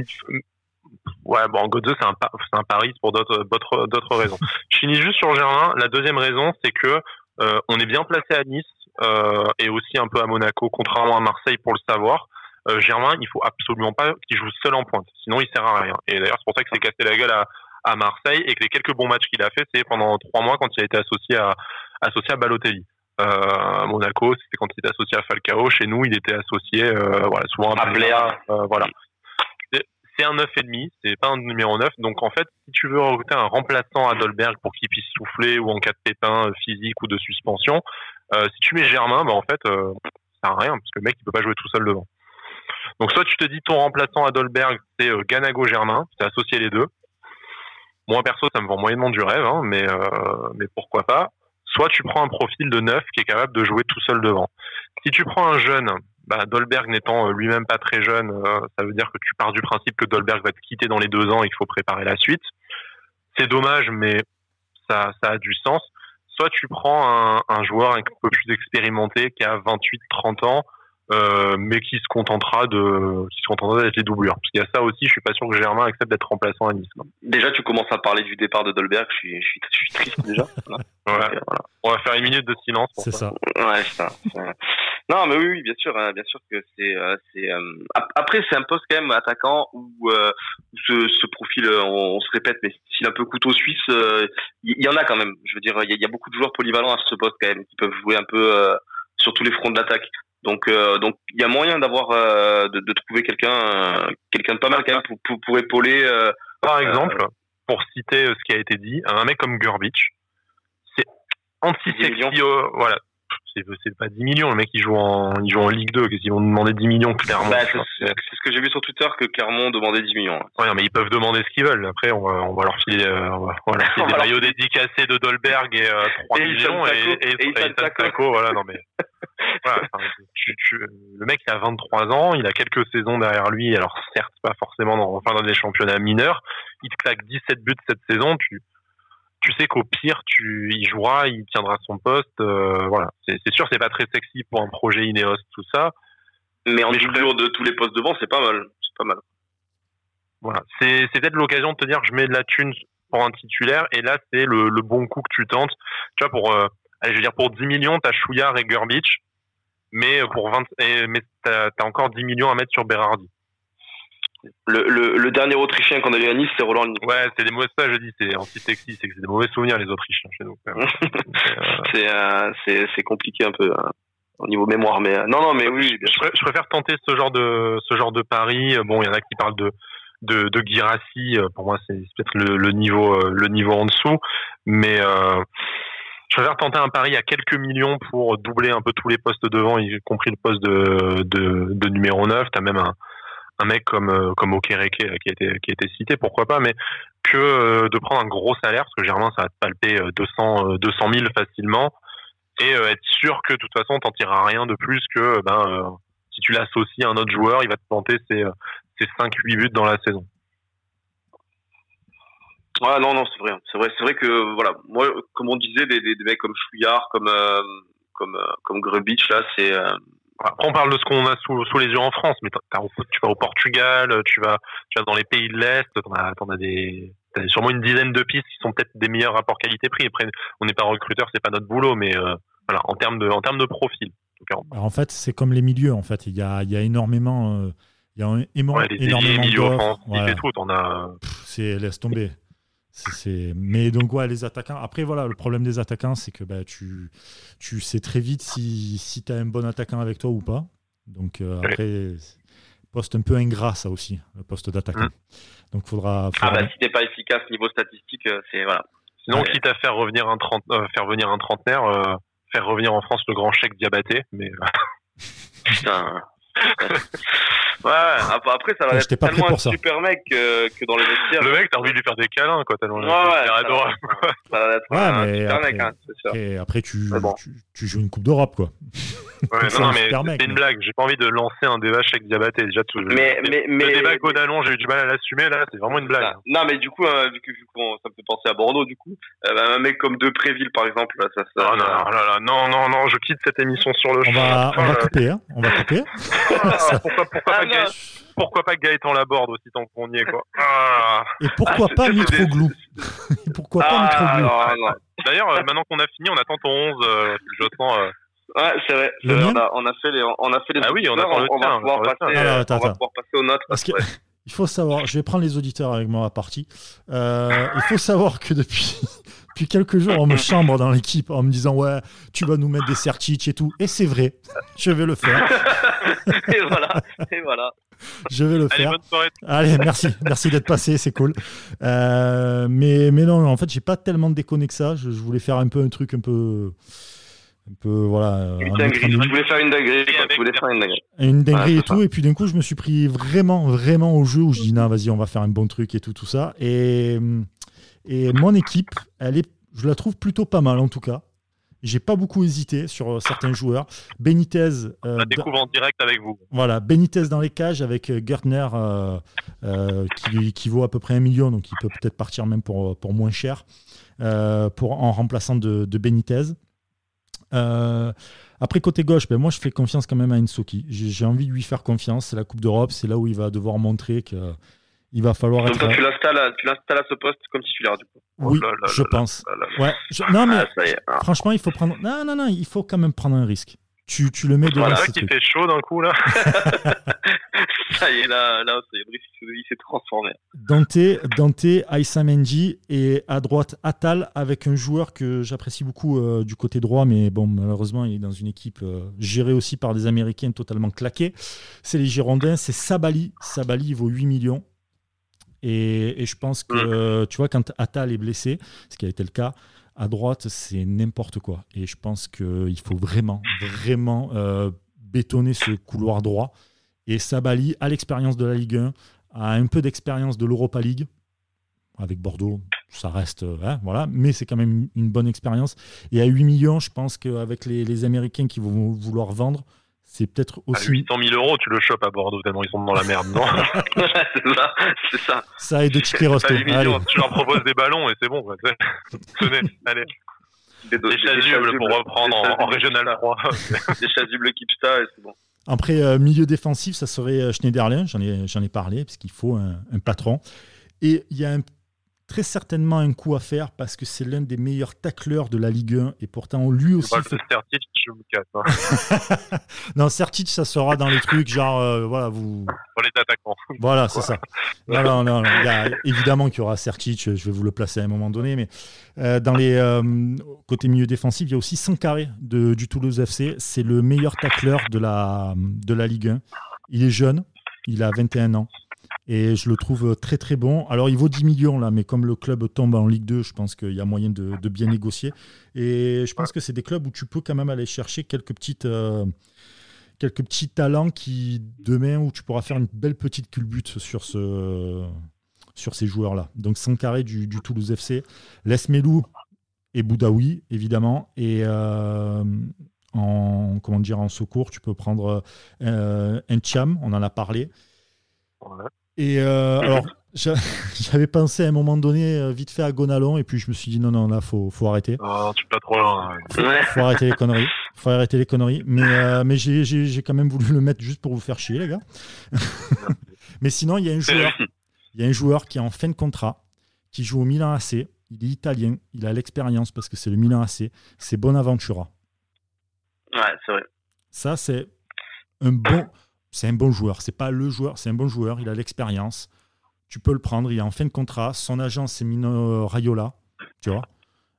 ouais, bon, Godze, c'est un, c'est un pari pour d'autres d'autres d'autres raisons. Je finis juste sur Germain. La deuxième raison, c'est que euh, on est bien placé à Nice euh, et aussi un peu à Monaco, contrairement à Marseille pour le savoir euh, Germain, il faut absolument pas qu'il joue seul en pointe, sinon il sert à rien. Et d'ailleurs, c'est pour ça que c'est cassé la gueule à, à Marseille et que les quelques bons matchs qu'il a fait, c'est pendant trois mois quand il a été associé à associé à Balotelli. Euh, Monaco, c'était quand il était associé à Falcao. Chez nous, il était associé, euh, voilà, souvent
à Blair.
Euh, voilà. C'est un neuf et demi, c'est pas un numéro 9. Donc en fait, si tu veux recruter un remplaçant à Dolberg pour qu'il puisse souffler ou en cas de pépin physique ou de suspension, euh, si tu mets Germain, bah en fait, euh, ça sert à rien parce que le mec il peut pas jouer tout seul devant. Donc soit tu te dis ton remplaçant à Dolberg, c'est euh, Ganago Germain, as associé les deux. Moi perso, ça me vend moyennement du rêve, hein, mais euh, mais pourquoi pas. Soit tu prends un profil de neuf qui est capable de jouer tout seul devant. Si tu prends un jeune, bah, Dolberg n'étant euh, lui-même pas très jeune, ça veut dire que tu pars du principe que Dolberg va te quitter dans les deux ans et qu'il faut préparer la suite. C'est dommage, mais ça, ça a du sens. Soit tu prends un, un joueur un peu plus expérimenté qui a 28-30 ans, euh, mais qui se contentera de qui se contentera d'être les doublures. Parce qu'il y a ça aussi je suis pas sûr que Germain accepte d'être remplaçant à Nice
déjà tu commences à parler du départ de Dolberg je suis je suis, je suis triste déjà.
Voilà. on va faire une minute de silence
c'est ça.
ouais c'est ça non mais oui, oui bien sûr hein, bien sûr que c'est euh, c'est euh, après c'est un poste quand même attaquant où, ce, ce, profil on, se répète mais s'il est un peu couteau suisse il y, en a quand même. Je veux dire il y, y, a beaucoup de joueurs polyvalents à ce poste quand même qui peuvent jouer un peu sur tous les fronts de l'attaque donc, euh, donc il y a moyen d'avoir euh, de, de, trouver quelqu'un, quelqu'un de pas mal quand même pour, pour, pour épauler. Euh,
Par exemple, pour citer ce qui a été dit, un mec comme Gurbich, c'est anti-sexy. voilà, c'est pas 10 millions. Le mec, il joue en, il joue en Ligue 2. Qu'est-ce qu'ils vont demander 10 millions, clairement.
Bah, c'est ce que j'ai vu sur Twitter que Clermont demandait 10 millions.
Ouais, mais ils peuvent demander ce qu'ils veulent. Après, on va, on va leur filer, euh, on va, leur filer des maillots dédicacés de Dolberg et euh, 3 et millions et, et, et, et, Voilà, non mais. voilà, tu, tu, le mec, il a 23 ans, il a quelques saisons derrière lui. Alors, certes, pas forcément dans, enfin, dans des championnats mineurs. Il te claque 17 buts cette saison. Tu, tu sais qu'au pire, tu y joueras, il tiendra son poste. Euh, voilà, c'est sûr, c'est pas très sexy pour un projet Ineos, tout ça.
Mais en doublure de tous les postes devant, c'est pas mal. C'est pas mal.
Voilà, c'est peut-être l'occasion de te dire, je mets de la thune pour un titulaire, et là, c'est le, le, bon coup que tu tentes. Tu vois, pour, euh, allez, je veux dire, pour 10 millions, t'as Chouillard et Gurbich, mais pour 20, mais t'as as encore 10 millions à mettre sur Berardi.
Le, le, le, dernier Autrichien qu'on a eu à Nice, c'est Roland
Ouais, c'est des mauvais, ça je dis, c'est anti-sexy, c'est que c'est des mauvais souvenirs les Autrichiens chez nous.
Euh, c'est c'est compliqué un peu hein, au niveau mémoire, mais euh, non non mais oui.
Je, préfère tenter ce genre de ce genre de pari. Bon, il y en a qui parlent de de, de Girassi. Pour moi, c'est peut-être le, le, niveau le niveau en dessous, mais euh, je préfère tenter un pari à quelques millions pour doubler un peu tous les postes devant, y compris le poste de, de, de numéro 9. T'as même un, un mec comme euh, comme Okereke qui a été qui a été cité, pourquoi pas, mais que euh, de prendre un gros salaire parce que généralement ça va te palper 200 200 000 facilement et euh, être sûr que de toute façon t'en tireras rien de plus que ben si tu l'associes à un autre joueur, il va te planter ses ses 5 8 buts dans la saison.
Ouais, non, non, c'est vrai. C'est vrai, c'est vrai que, voilà, moi, comme on disait, des, des, des mecs comme Chouillard, comme, comme, comme Grubich, là, c'est,
après, on parle de ce qu'on a sous, sous, les yeux en France, mais tu vas au Portugal, tu vas, tu vas dans les pays de l'Est, t'en as, as des, as sûrement une dizaine de pistes qui sont peut-être des meilleurs rapports qualité-prix. Après, on n'est pas recruteur, c'est pas notre boulot, mais voilà, en termes de, en termes de profil.
en fait, c'est comme les milieux. En fait, il y a, il y a énormément, il y a énormément ouais, énormément
milieux et tout. On a.
C'est laisse tomber. C'est, mais donc ouais, les attaquants. Après voilà, le problème des attaquants, c'est que bah, tu, tu sais très vite si, si tu as un bon attaquant avec toi ou pas. Donc euh, après, poste un peu ingrat ça aussi, le poste d'attaquant. Mm. Donc faudra.
faudra... Ah bah si t'es pas efficace niveau statistique, euh, c'est voilà.
Sinon, quitte à faire revenir un trente, euh, faire venir un trentenaire, faire revenir en France le grand chèque diabaté, mais.
Putain. Ouais, après, ça va être tellement un super mec que, que, dans les vestiaires.
Le mec, t'as envie de lui faire des câlins, quoi, tellement
ouais, ouais, adorable. Ça, va être un super
après, mec, hein, c'est sûr. Et après, tu, tu, tu, joues une Coupe d'Europe, quoi.
Ouais, non, non, mais c'est une blague. J'ai pas envie de lancer un débat avec Diabaté. Déjà, tout, mais, mais, mais, le débat Godalon, j'ai eu du mal à l'assumer, là, c'est vraiment une blague.
Non, mais du coup, euh, vu que, vu ça me fait penser à Bordeaux, du coup, euh, un mec comme Depréville, par exemple, ça, ça.
Oh, non, non, non, non, je quitte cette émission sur le
on Va, on va couper, hein. On va couper.
Pourquoi, pourquoi pas ah, pourquoi pas Gaëtan Laborde aussi tant qu'on y est quoi. Ah.
Et pourquoi ah, pas Mitroglou Pourquoi pas Mitroglou
D'ailleurs, euh, maintenant qu'on a fini, on attend ton 11, euh, je sens. Euh...
Ouais, c'est vrai. On a, on, a, fait les, on a fait les.
Ah oui, on, attend le on, va pouvoir
passer,
Alors, attends,
on va pouvoir passer aux notes.
Parce que, il faut savoir, je vais prendre les auditeurs avec moi à partie. Euh, il faut savoir que depuis, depuis quelques jours, on me chambre dans l'équipe en me disant Ouais, tu vas nous mettre des certich et tout. Et c'est vrai, je vais le faire.
et voilà, et voilà.
Je vais le faire. Allez, merci, merci d'être passé, c'est cool. Euh, mais, mais non, en fait, j'ai pas tellement déconné que ça. Je, voulais faire un peu un truc un peu. Un peu, voilà.
Une dinguerie. Je voulais faire une dinguerie. Je voulais faire une dinguerie.
Une dinguerie et tout. Et puis d'un coup, je me suis pris vraiment, vraiment au jeu où je dis, non, vas-y, on va faire un bon truc et tout, tout ça. Et, et mon équipe, elle est, je la trouve plutôt pas mal en tout cas. J'ai pas beaucoup hésité sur euh, certains joueurs. Benitez. Euh,
On la découvre en direct avec vous.
Voilà, Benitez dans les cages avec euh, Gertner qui, qui, vaut à peu près un million, donc il peut peut-être partir même pour, pour moins cher pour, en remplaçant de, de Benitez. après, côté gauche, ben moi je fais confiance quand même à Ensoki. J'ai envie de lui faire confiance. C'est la Coupe d'Europe, c'est là où il va devoir montrer que il va falloir
être. tu l'installes, à, ce poste comme titulaire du coup.
Oui, je pense. Ouais. Non mais ah, franchement, il faut prendre. Non, non, non, il faut quand même prendre un risque. Tu, tu le mets devant.
Voilà, qui fait chaud d'un coup là.
ça y est là, là, il s'est transformé.
Dante, Dante, Aïssa et à droite Atal avec un joueur que j'apprécie beaucoup euh, du côté droit, mais bon, malheureusement, il est dans une équipe euh, gérée aussi par des Américains totalement claqués. C'est les Girondins, c'est Sabali. Sabali, il vaut 8 millions. Et, je pense que, mm. tu vois, quand Atal est blessé, ce qui a été le cas, à droite, c'est n'importe quoi. Et je pense qu'il faut vraiment, vraiment euh, bétonner ce couloir droit. Et Sabali a l'expérience de la Ligue 1, a un peu d'expérience de l'Europa League. Avec Bordeaux, ça reste, hein, voilà, mais c'est quand même une bonne expérience. Et à 8 millions, je pense qu'avec les, les Américains qui vont vouloir vendre, c'est peut-être aussi. À
800 000 euros, tu le chopes à Bordeaux tellement ils sont dans la merde, non
C'est ça, c'est ça.
Ça et de tickets resto.
tu leur proposes des ballons et c'est bon. Tenez, allez. Des, des, chasubles pour reprendre en, régional 3.
des chasubles Kipsta et c'est bon.
Après, euh, milieu défensif, ça serait euh, Schneiderlin, j'en ai, j'en ai parlé, parce qu'il faut un, un patron. Et il y a un très certainement un coup à faire parce que c'est l'un des meilleurs tacleurs de la Ligue 1 et pourtant lui aussi. Pas
fait... Certic, je me casse. Hein.
non, Certic, ça sera dans les trucs genre euh, voilà vous.
Pour les attaquants.
Voilà, c'est ça. Non, non, non, il y a, évidemment qu'il y aura Certic, je vais vous le placer à un moment donné, mais euh, dans les euh, côtés milieu défensif, il y a aussi Sankaré de, du Toulouse FC. C'est le meilleur tacleur de la de la Ligue 1. Il est jeune, il a 21 ans. Et je le trouve très très bon. Alors il vaut 10 millions là, mais comme le club tombe en Ligue 2, je pense qu'il y a moyen de, bien négocier. Et je pense que c'est des clubs où tu peux quand même aller chercher quelques petites... Euh, quelques petits talents qui demain où tu pourras faire une belle petite culbute sur ce sur ces joueurs là donc Sankaré du, du Toulouse FC Lesmelou et Boudaoui évidemment. Et euh, en comment dire en secours tu peux prendre euh, Encham on en a parlé et euh, alors, j'avais pensé à un moment donné euh, vite fait à Gonalon, et puis je me suis dit non, non, là, faut, faut arrêter.
Oh, tu pas trop loin.
Faut, faut, arrêter les conneries. Faut arrêter les conneries. Mais, euh, mais j'ai quand même voulu le mettre juste pour vous faire chier, les gars. mais sinon, il y a un joueur. Il y a un joueur qui est en fin de contrat, qui joue au Milan AC. Il est italien, il a l'expérience parce que c'est le Milan AC. C'est Bonaventura.
Ouais, c'est vrai.
Ça, c'est un bon, c'est un bon joueur. C'est pas le joueur, c'est un bon joueur. Il a l'expérience. Tu peux le prendre. Il est en fin de contrat. Son agent, c'est Mino Raiola. Tu vois?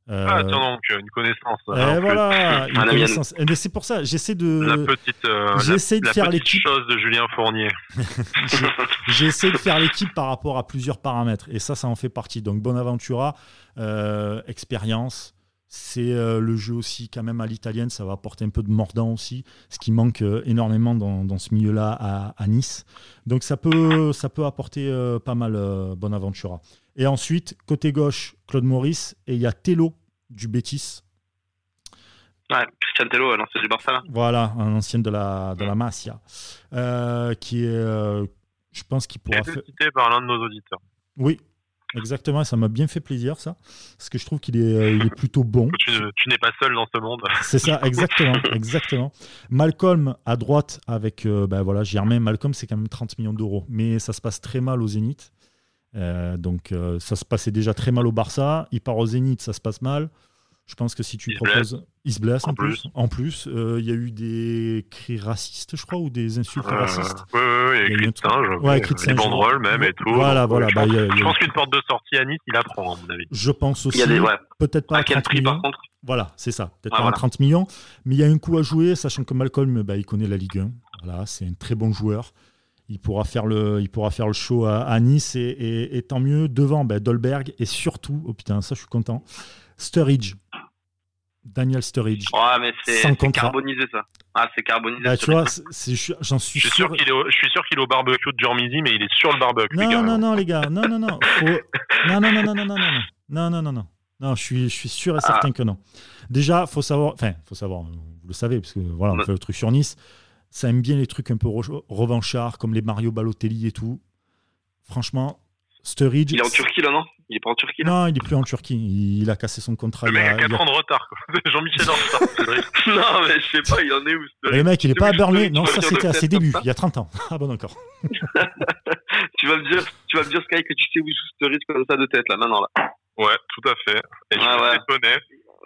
Euh, ah, tiens donc, une connaissance.
Et voilà, une connaissance. Mais c'est pour ça, j'essaie de.
La petite, euh,
j'essaie de faire l'équipe.
chose de Julien Fournier.
j'essaie de faire l'équipe par rapport à plusieurs paramètres. Et ça, ça en fait partie. Donc, Bonaventura, euh, expérience. C'est le jeu aussi, quand même, à l'italienne. Ça va apporter un peu de mordant aussi, ce qui manque énormément dans, dans ce milieu-là à, à, Nice. Donc, ça peut, ça peut apporter pas mal Bonaventura. Et ensuite, côté gauche, Claude Maurice. Et il y a Tello du Bétis.
Ouais, Christian Tello, un ancien du Barça.
Voilà, un ancien de la, de la Masia. Euh, qui est. Euh, je pense qu'il pourra
faire. cité par l'un de nos auditeurs.
Oui, Exactement, ça m'a bien fait plaisir ça, parce que je trouve qu'il est, euh, il est plutôt bon.
Tu, n'es pas seul dans ce monde.
C'est ça, exactement, exactement. Malcolm à droite avec, ben voilà, Germain. Malcolm, c'est quand même 30 millions d'euros, mais ça se passe très mal au Zénith. Euh, donc euh, ça se passait déjà très mal au Barça. Il part au Zénith, ça se passe mal. Je pense que si tu proposes, il se blesse en, plus. En plus, euh, il y a eu des cris racistes, je crois, ou des insultes racistes.
Oui, oui, oui, il y a eu de singe,
ouais, cris de
singe. banderoles même et tout.
Voilà, voilà.
Je
bah,
pense, pense qu'une porte de sortie à Nice, il apprend, à mon avis.
Je pense aussi. Peut-être pas à, 30 millions. par contre Voilà, c'est ça. Peut-être pas à 30 millions. Mais il y a un coup à jouer, sachant que Malcolm, bah, il connaît la Ligue 1. Voilà, c'est un très bon joueur il pourra faire le, il pourra faire le show à, Nice et, tant mieux devant ben, Dolberg et surtout, oh putain, ça je suis content, Sturridge. Daniel Sturridge.
Ouais, mais c'est carbonisé ça. Ah, c'est carbonisé.
Bah, tu vois, j'en suis,
je suis
sûr.
qu'il est je suis sûr qu'il est au barbecue de Jormizi, mais il est sur le barbecue.
Non, non, non, les gars. Non, non, non. Non, non, non, non, non, non, non, non, non, non, non. Non, je suis, je suis sûr et certain ah. que non. Déjà, faut savoir, enfin, faut savoir, vous le savez, parce que voilà, on fait le truc sur Nice. Ça aime bien les trucs un peu revanchards, comme les Mario Balotelli et tout. Franchement, Sturridge.
Il est en Turquie là, non? Il est pas en Turquie là?
Non, il est plus en Turquie. Il, a cassé son contrat.
Le mec a 4 ans de retard. Jean-Michel en retard.
non, mais je sais pas, il en est où
Sturridge Le mec, il est pas à Burnley. Non, ça c'était à ses débuts, il y a 30 ans. Ah bon, d'accord.
tu vas me dire, tu vas me dire Sky que tu sais où joue Sturridge comme ça de tête là, maintenant là.
Ouais, tout à fait. Et je ouais,
ouais.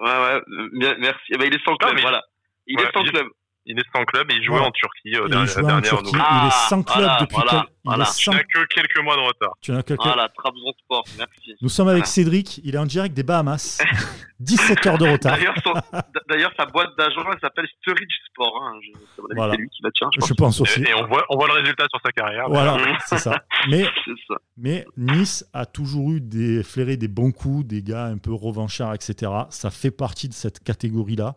Ouais, ouais, merci. Eh ben, il est sans club, voilà. Il est sans club
il est sans club et il jouait en Turquie euh, dernière, il, dernière
il est sans club depuis
voilà, il
sans... que quelques mois de retard.
Tu as quelques...
Voilà, Sport, merci.
Nous sommes avec Cédric, il est en direct des Bahamas. 17 heures de retard.
D'ailleurs, sa boîte d'agent s'appelle Sturridge Sport. Hein. Je...
Voilà.
lui qui la tient,
je, je pense. aussi.
Et, on, voit, on voit le résultat sur sa carrière.
Voilà, c'est ça. Mais, ça. mais Nice a toujours eu des flairés des bons coups, des gars un peu revanchards, etc. Ça fait partie de cette catégorie-là.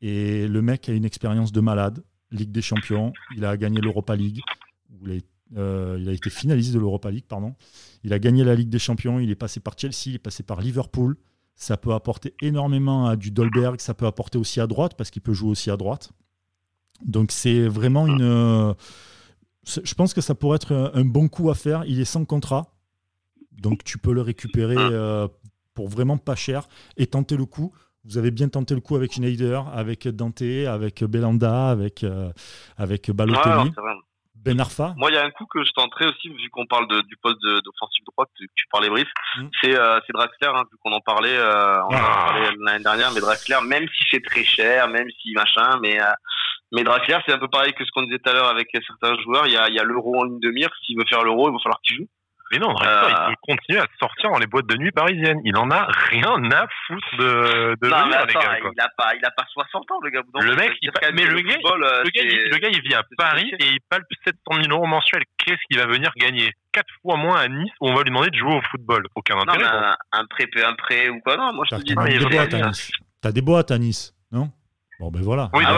Et le mec a une expérience de malade. Ligue des Champions, il a gagné l'Europa League. Euh, il a, été finaliste de l'Europa League, pardon. Il a gagné la Ligue des Champions, il est passé par Chelsea, il est passé par Liverpool. Ça peut apporter énormément à du Dolberg, ça peut apporter aussi à droite, parce qu'il peut jouer aussi à droite. Donc c'est vraiment une... Euh, je pense que ça pourrait être un bon coup à faire. Il est sans contrat, donc tu peux le récupérer euh, pour vraiment pas cher et tenter le coup. Vous avez bien tenté le coup avec Schneider, avec Dante, avec Belanda, avec, euh, avec Balotelli. ben Arfa.
Moi, il y a un coup que je tenterai aussi, vu qu'on parle du poste d'offensive droite, que tu parlais, Brice. Mm. C'est euh, Draxler, hein, vu qu'on en parlait, euh, on en ah. parlait l'année dernière, mais Draxler, même si c'est très cher, même si machin, mais, euh, mais Draxler, c'est un peu pareil que ce qu'on disait tout à l'heure avec certains joueurs. Il y a, il y a l'euro en ligne de mire. S'il veut faire l'euro, il va falloir qu'il joue.
Mais non, il euh, peut continuer à sortir dans les boîtes de nuit parisiennes. Il en a rien à foutre de, de
non, mais attends, Il a pas, il a pas 60 ans, le gars.
le mec, il, mais le, gars, euh, le, gars, il, le gars, il vit à Paris et il palpe 700 000 euros mensuels. Qu'est-ce qu'il va venir gagner? Quatre fois moins à Nice où on va lui demander de jouer au football. Aucun non, intérêt.
Un, un, prêt, un prêt ou quoi Non, moi je te dis.
T'as des boîtes à Nice, non Bon, ben voilà.
Oui, ah,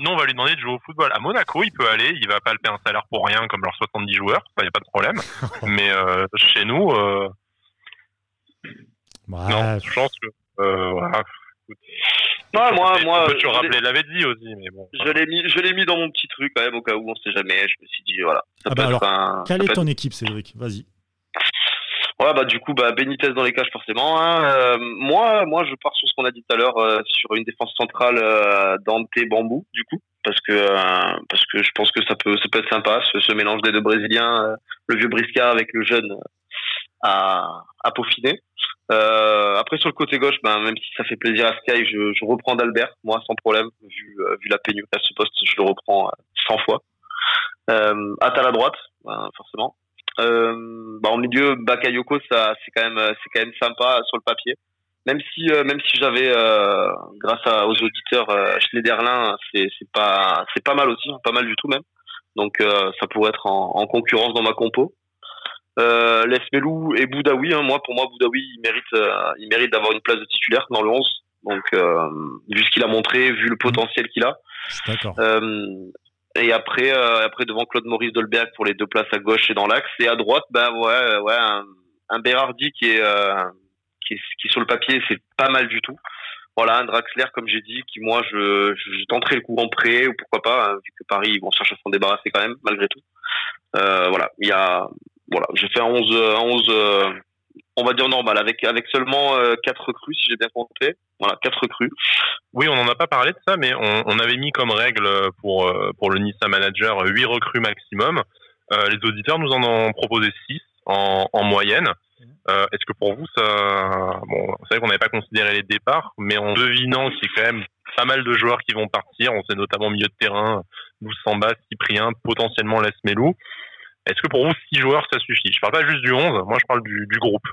nous, on va lui demander de jouer au football. À Monaco, il peut aller, il va pas le payer un salaire pour rien comme leurs 70 joueurs, il n'y a pas de problème. Mais euh, chez nous, euh... non, je pense que. Euh, voilà.
Non, moi, moi.
tu l'avait dit aussi, mais bon.
Je l'ai mis, je l'ai mis dans mon petit truc quand même au cas où on sait jamais. Je me suis dit voilà.
Ça ah bah alors, un, quelle est ton équipe, Cédric? Vas-y.
Ouais, bah du coup, bah Benitez dans les cages forcément. Hein. Euh, moi, moi, je pars sur ce qu'on a dit tout à l'heure, euh, sur une défense centrale euh, Dante Bambou, du coup, parce que euh, parce que je pense que ça peut ça peut être sympa, ce, ce mélange des deux Brésiliens, le vieux Briscard avec le jeune à, à peaufiner. Euh, après sur le côté gauche, ben, même si ça fait plaisir à Sky, je, je reprends d'Albert, moi sans problème, vu, euh, vu la pénurie à ce poste, je le reprends 100 fois. Euh, à la droite, ben, forcément. Euh, ben, en milieu, Bakayoko, ça c'est quand même c'est quand même sympa sur le papier. Même si euh, même si j'avais grâce à, aux auditeurs Schneiderlin, c'est c'est pas c'est pas mal aussi, hein, pas mal du tout même. Donc ça pourrait être en, en concurrence dans ma compo. Euh, Lesmelou et Boudaoui, hein, moi pour moi Boudaoui il mérite euh, il mérite d'avoir une place de titulaire dans le 11. Donc euh, vu ce qu'il a montré, vu le potentiel qu'il a.
D'accord.
Euh, et après euh, après devant Claude Maurice Dolberg pour les deux places à gauche et dans l'axe et à droite ben ouais ouais un, un Berardi qui est, qui est qui sur le papier c'est pas mal du tout. Voilà, un Draxler, comme j'ai dit, qui moi, je, je tenterai le coup en prêt, ou pourquoi pas, hein, vu que Paris, ils vont chercher à s'en débarrasser quand même, malgré tout. Euh, voilà, il y a, voilà, j'ai fait un 11, 11 euh, on va dire normal, avec, avec seulement euh, 4 recrues, si j'ai bien compté. Voilà, 4 recrues.
Oui, on n'en a pas parlé de ça, mais on, avait mis comme règle pour, euh, pour le Nissa Manager 8 recrues maximum. Euh, les auditeurs nous en ont proposé 6 en, en moyenne. Euh, Est-ce que pour vous, ça... Bon, vous savez qu'on n'avait pas considéré les départs, mais en devinant qu'il y a quand même pas mal de joueurs qui vont partir, on sait notamment milieu de terrain, Samba, Cyprien, potentiellement Melou. Est-ce que pour vous, 6 joueurs, ça suffit? Je parle pas juste du 11, moi je parle du, du groupe.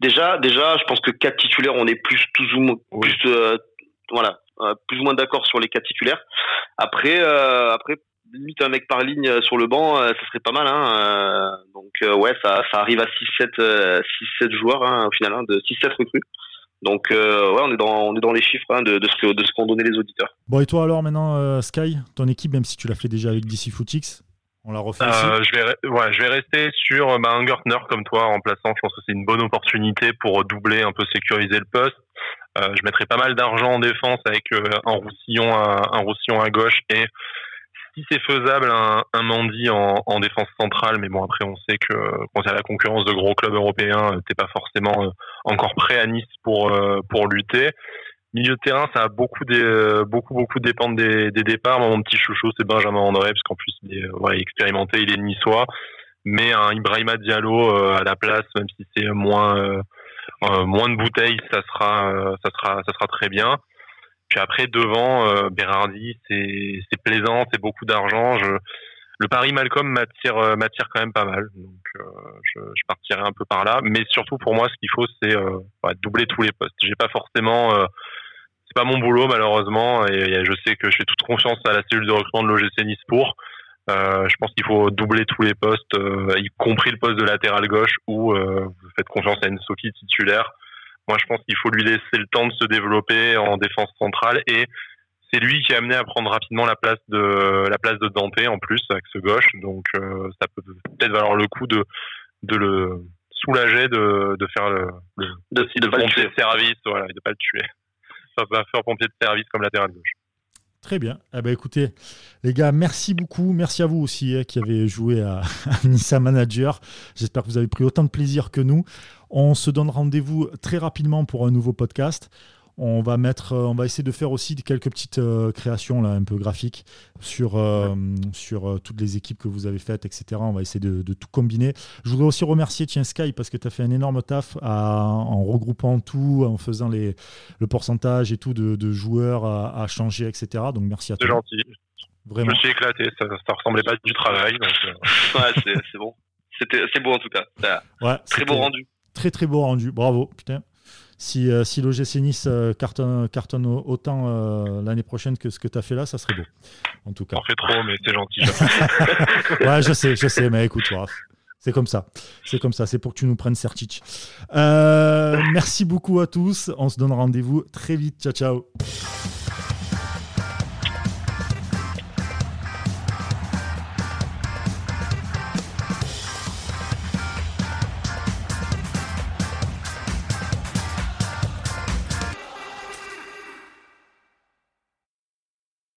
Déjà, déjà, je pense que 4 titulaires, on est plus, tous ou moins, oui. plus, euh, voilà, euh, plus ou moins d'accord sur les 4 titulaires. Après, euh, après, limite un mec par ligne sur le banc, ça serait pas mal. Hein, donc ouais, ça, ça arrive à 6-7 6-7 joueurs hein, au final, hein, de 6-7 recrues. Donc euh, ouais, on est dans on est dans les chiffres hein, de, de, ce que de ce qu'ont donné les auditeurs.
Bon et toi alors maintenant euh, Sky, ton équipe même si tu l'as fait déjà avec DC Footix,
euh, je vais rester sur un Gertner comme toi remplaçant. Je pense que c'est une bonne opportunité pour doubler un peu sécuriser le poste. Euh, je mettrai pas mal d'argent en défense avec euh, un Roussillon à, un Roussillon à gauche et si c'est faisable, un, un Mandy en, en, défense centrale, mais bon, après, on sait que quand y a la concurrence de gros clubs européens, t'es pas forcément encore prêt à Nice pour, pour lutter. Milieu de terrain, ça a beaucoup, des, beaucoup, beaucoup dépendre des, départs. Moi, mon petit chouchou, c'est Benjamin André, parce qu'en plus, il est voilà, expérimenté, il est niçois. Mais un Ibrahima Diallo à la place, même si c'est moins, euh, moins de bouteilles, ça sera, ça sera, ça sera très bien. Puis après, devant, euh, Berardi, c'est plaisant, c'est beaucoup d'argent. Le Paris Malcolm m'attire euh, quand même pas mal. Donc, euh, je, partirai un peu par là. Mais surtout, pour moi, ce qu'il faut, c'est euh, doubler tous les postes. J'ai pas forcément... c'est pas mon boulot, malheureusement. Et, je sais que je fais toute confiance à la cellule de recrutement de l'OGC Nice pour. je pense qu'il faut doubler tous les postes, y compris le poste de latéral gauche où vous faites confiance à une Soki titulaire moi, je pense qu'il faut lui laisser le temps de se développer en défense centrale et c'est lui qui a amené à prendre rapidement la place de la place de Dante en plus avec ce gauche. Donc euh, ça peut peut-être valoir le coup de de le soulager de, de faire le,
de,
de, service, voilà, et de pas le tuer. Ça va faire pompier de service comme latéral gauche.
Très bien. Eh ben, écoutez, les gars, merci beaucoup. Merci à vous aussi hein, qui avez joué à, à Nissa Manager. J'espère que vous avez pris autant de plaisir que nous. On se donne rendez-vous très rapidement pour un nouveau podcast. On va mettre, on va essayer de faire aussi quelques petites euh, créations là, un peu graphiques sur, euh, sur euh, toutes les équipes que vous avez faites, etc. On va essayer de, de tout combiner. Je voudrais aussi remercier Tiens Sky parce que tu as fait un énorme taf à, en regroupant tout, en faisant les, le pourcentage et tout de, de joueurs à, à, changer, etc. Donc merci à toi.
C'est gentil. Vraiment. Je me suis éclaté, ça, ça ressemblait pas du travail. Donc,
ouais, c'est bon. C'est beau en tout cas. Ouais, très beau rendu.
Très très beau rendu. Bravo. Putain si, euh, si l'OGC Nice euh, cartonne, cartonne, autant euh, l'année prochaine que ce que tu as fait là, ça serait beau. En tout cas.
On fait trop, mais c'est gentil.
ouais, je sais, je sais, mais écoute, c'est comme ça. C'est comme ça. C'est pour que tu nous prennes Sertic. merci beaucoup à tous. On se donne rendez-vous très vite. Ciao, ciao.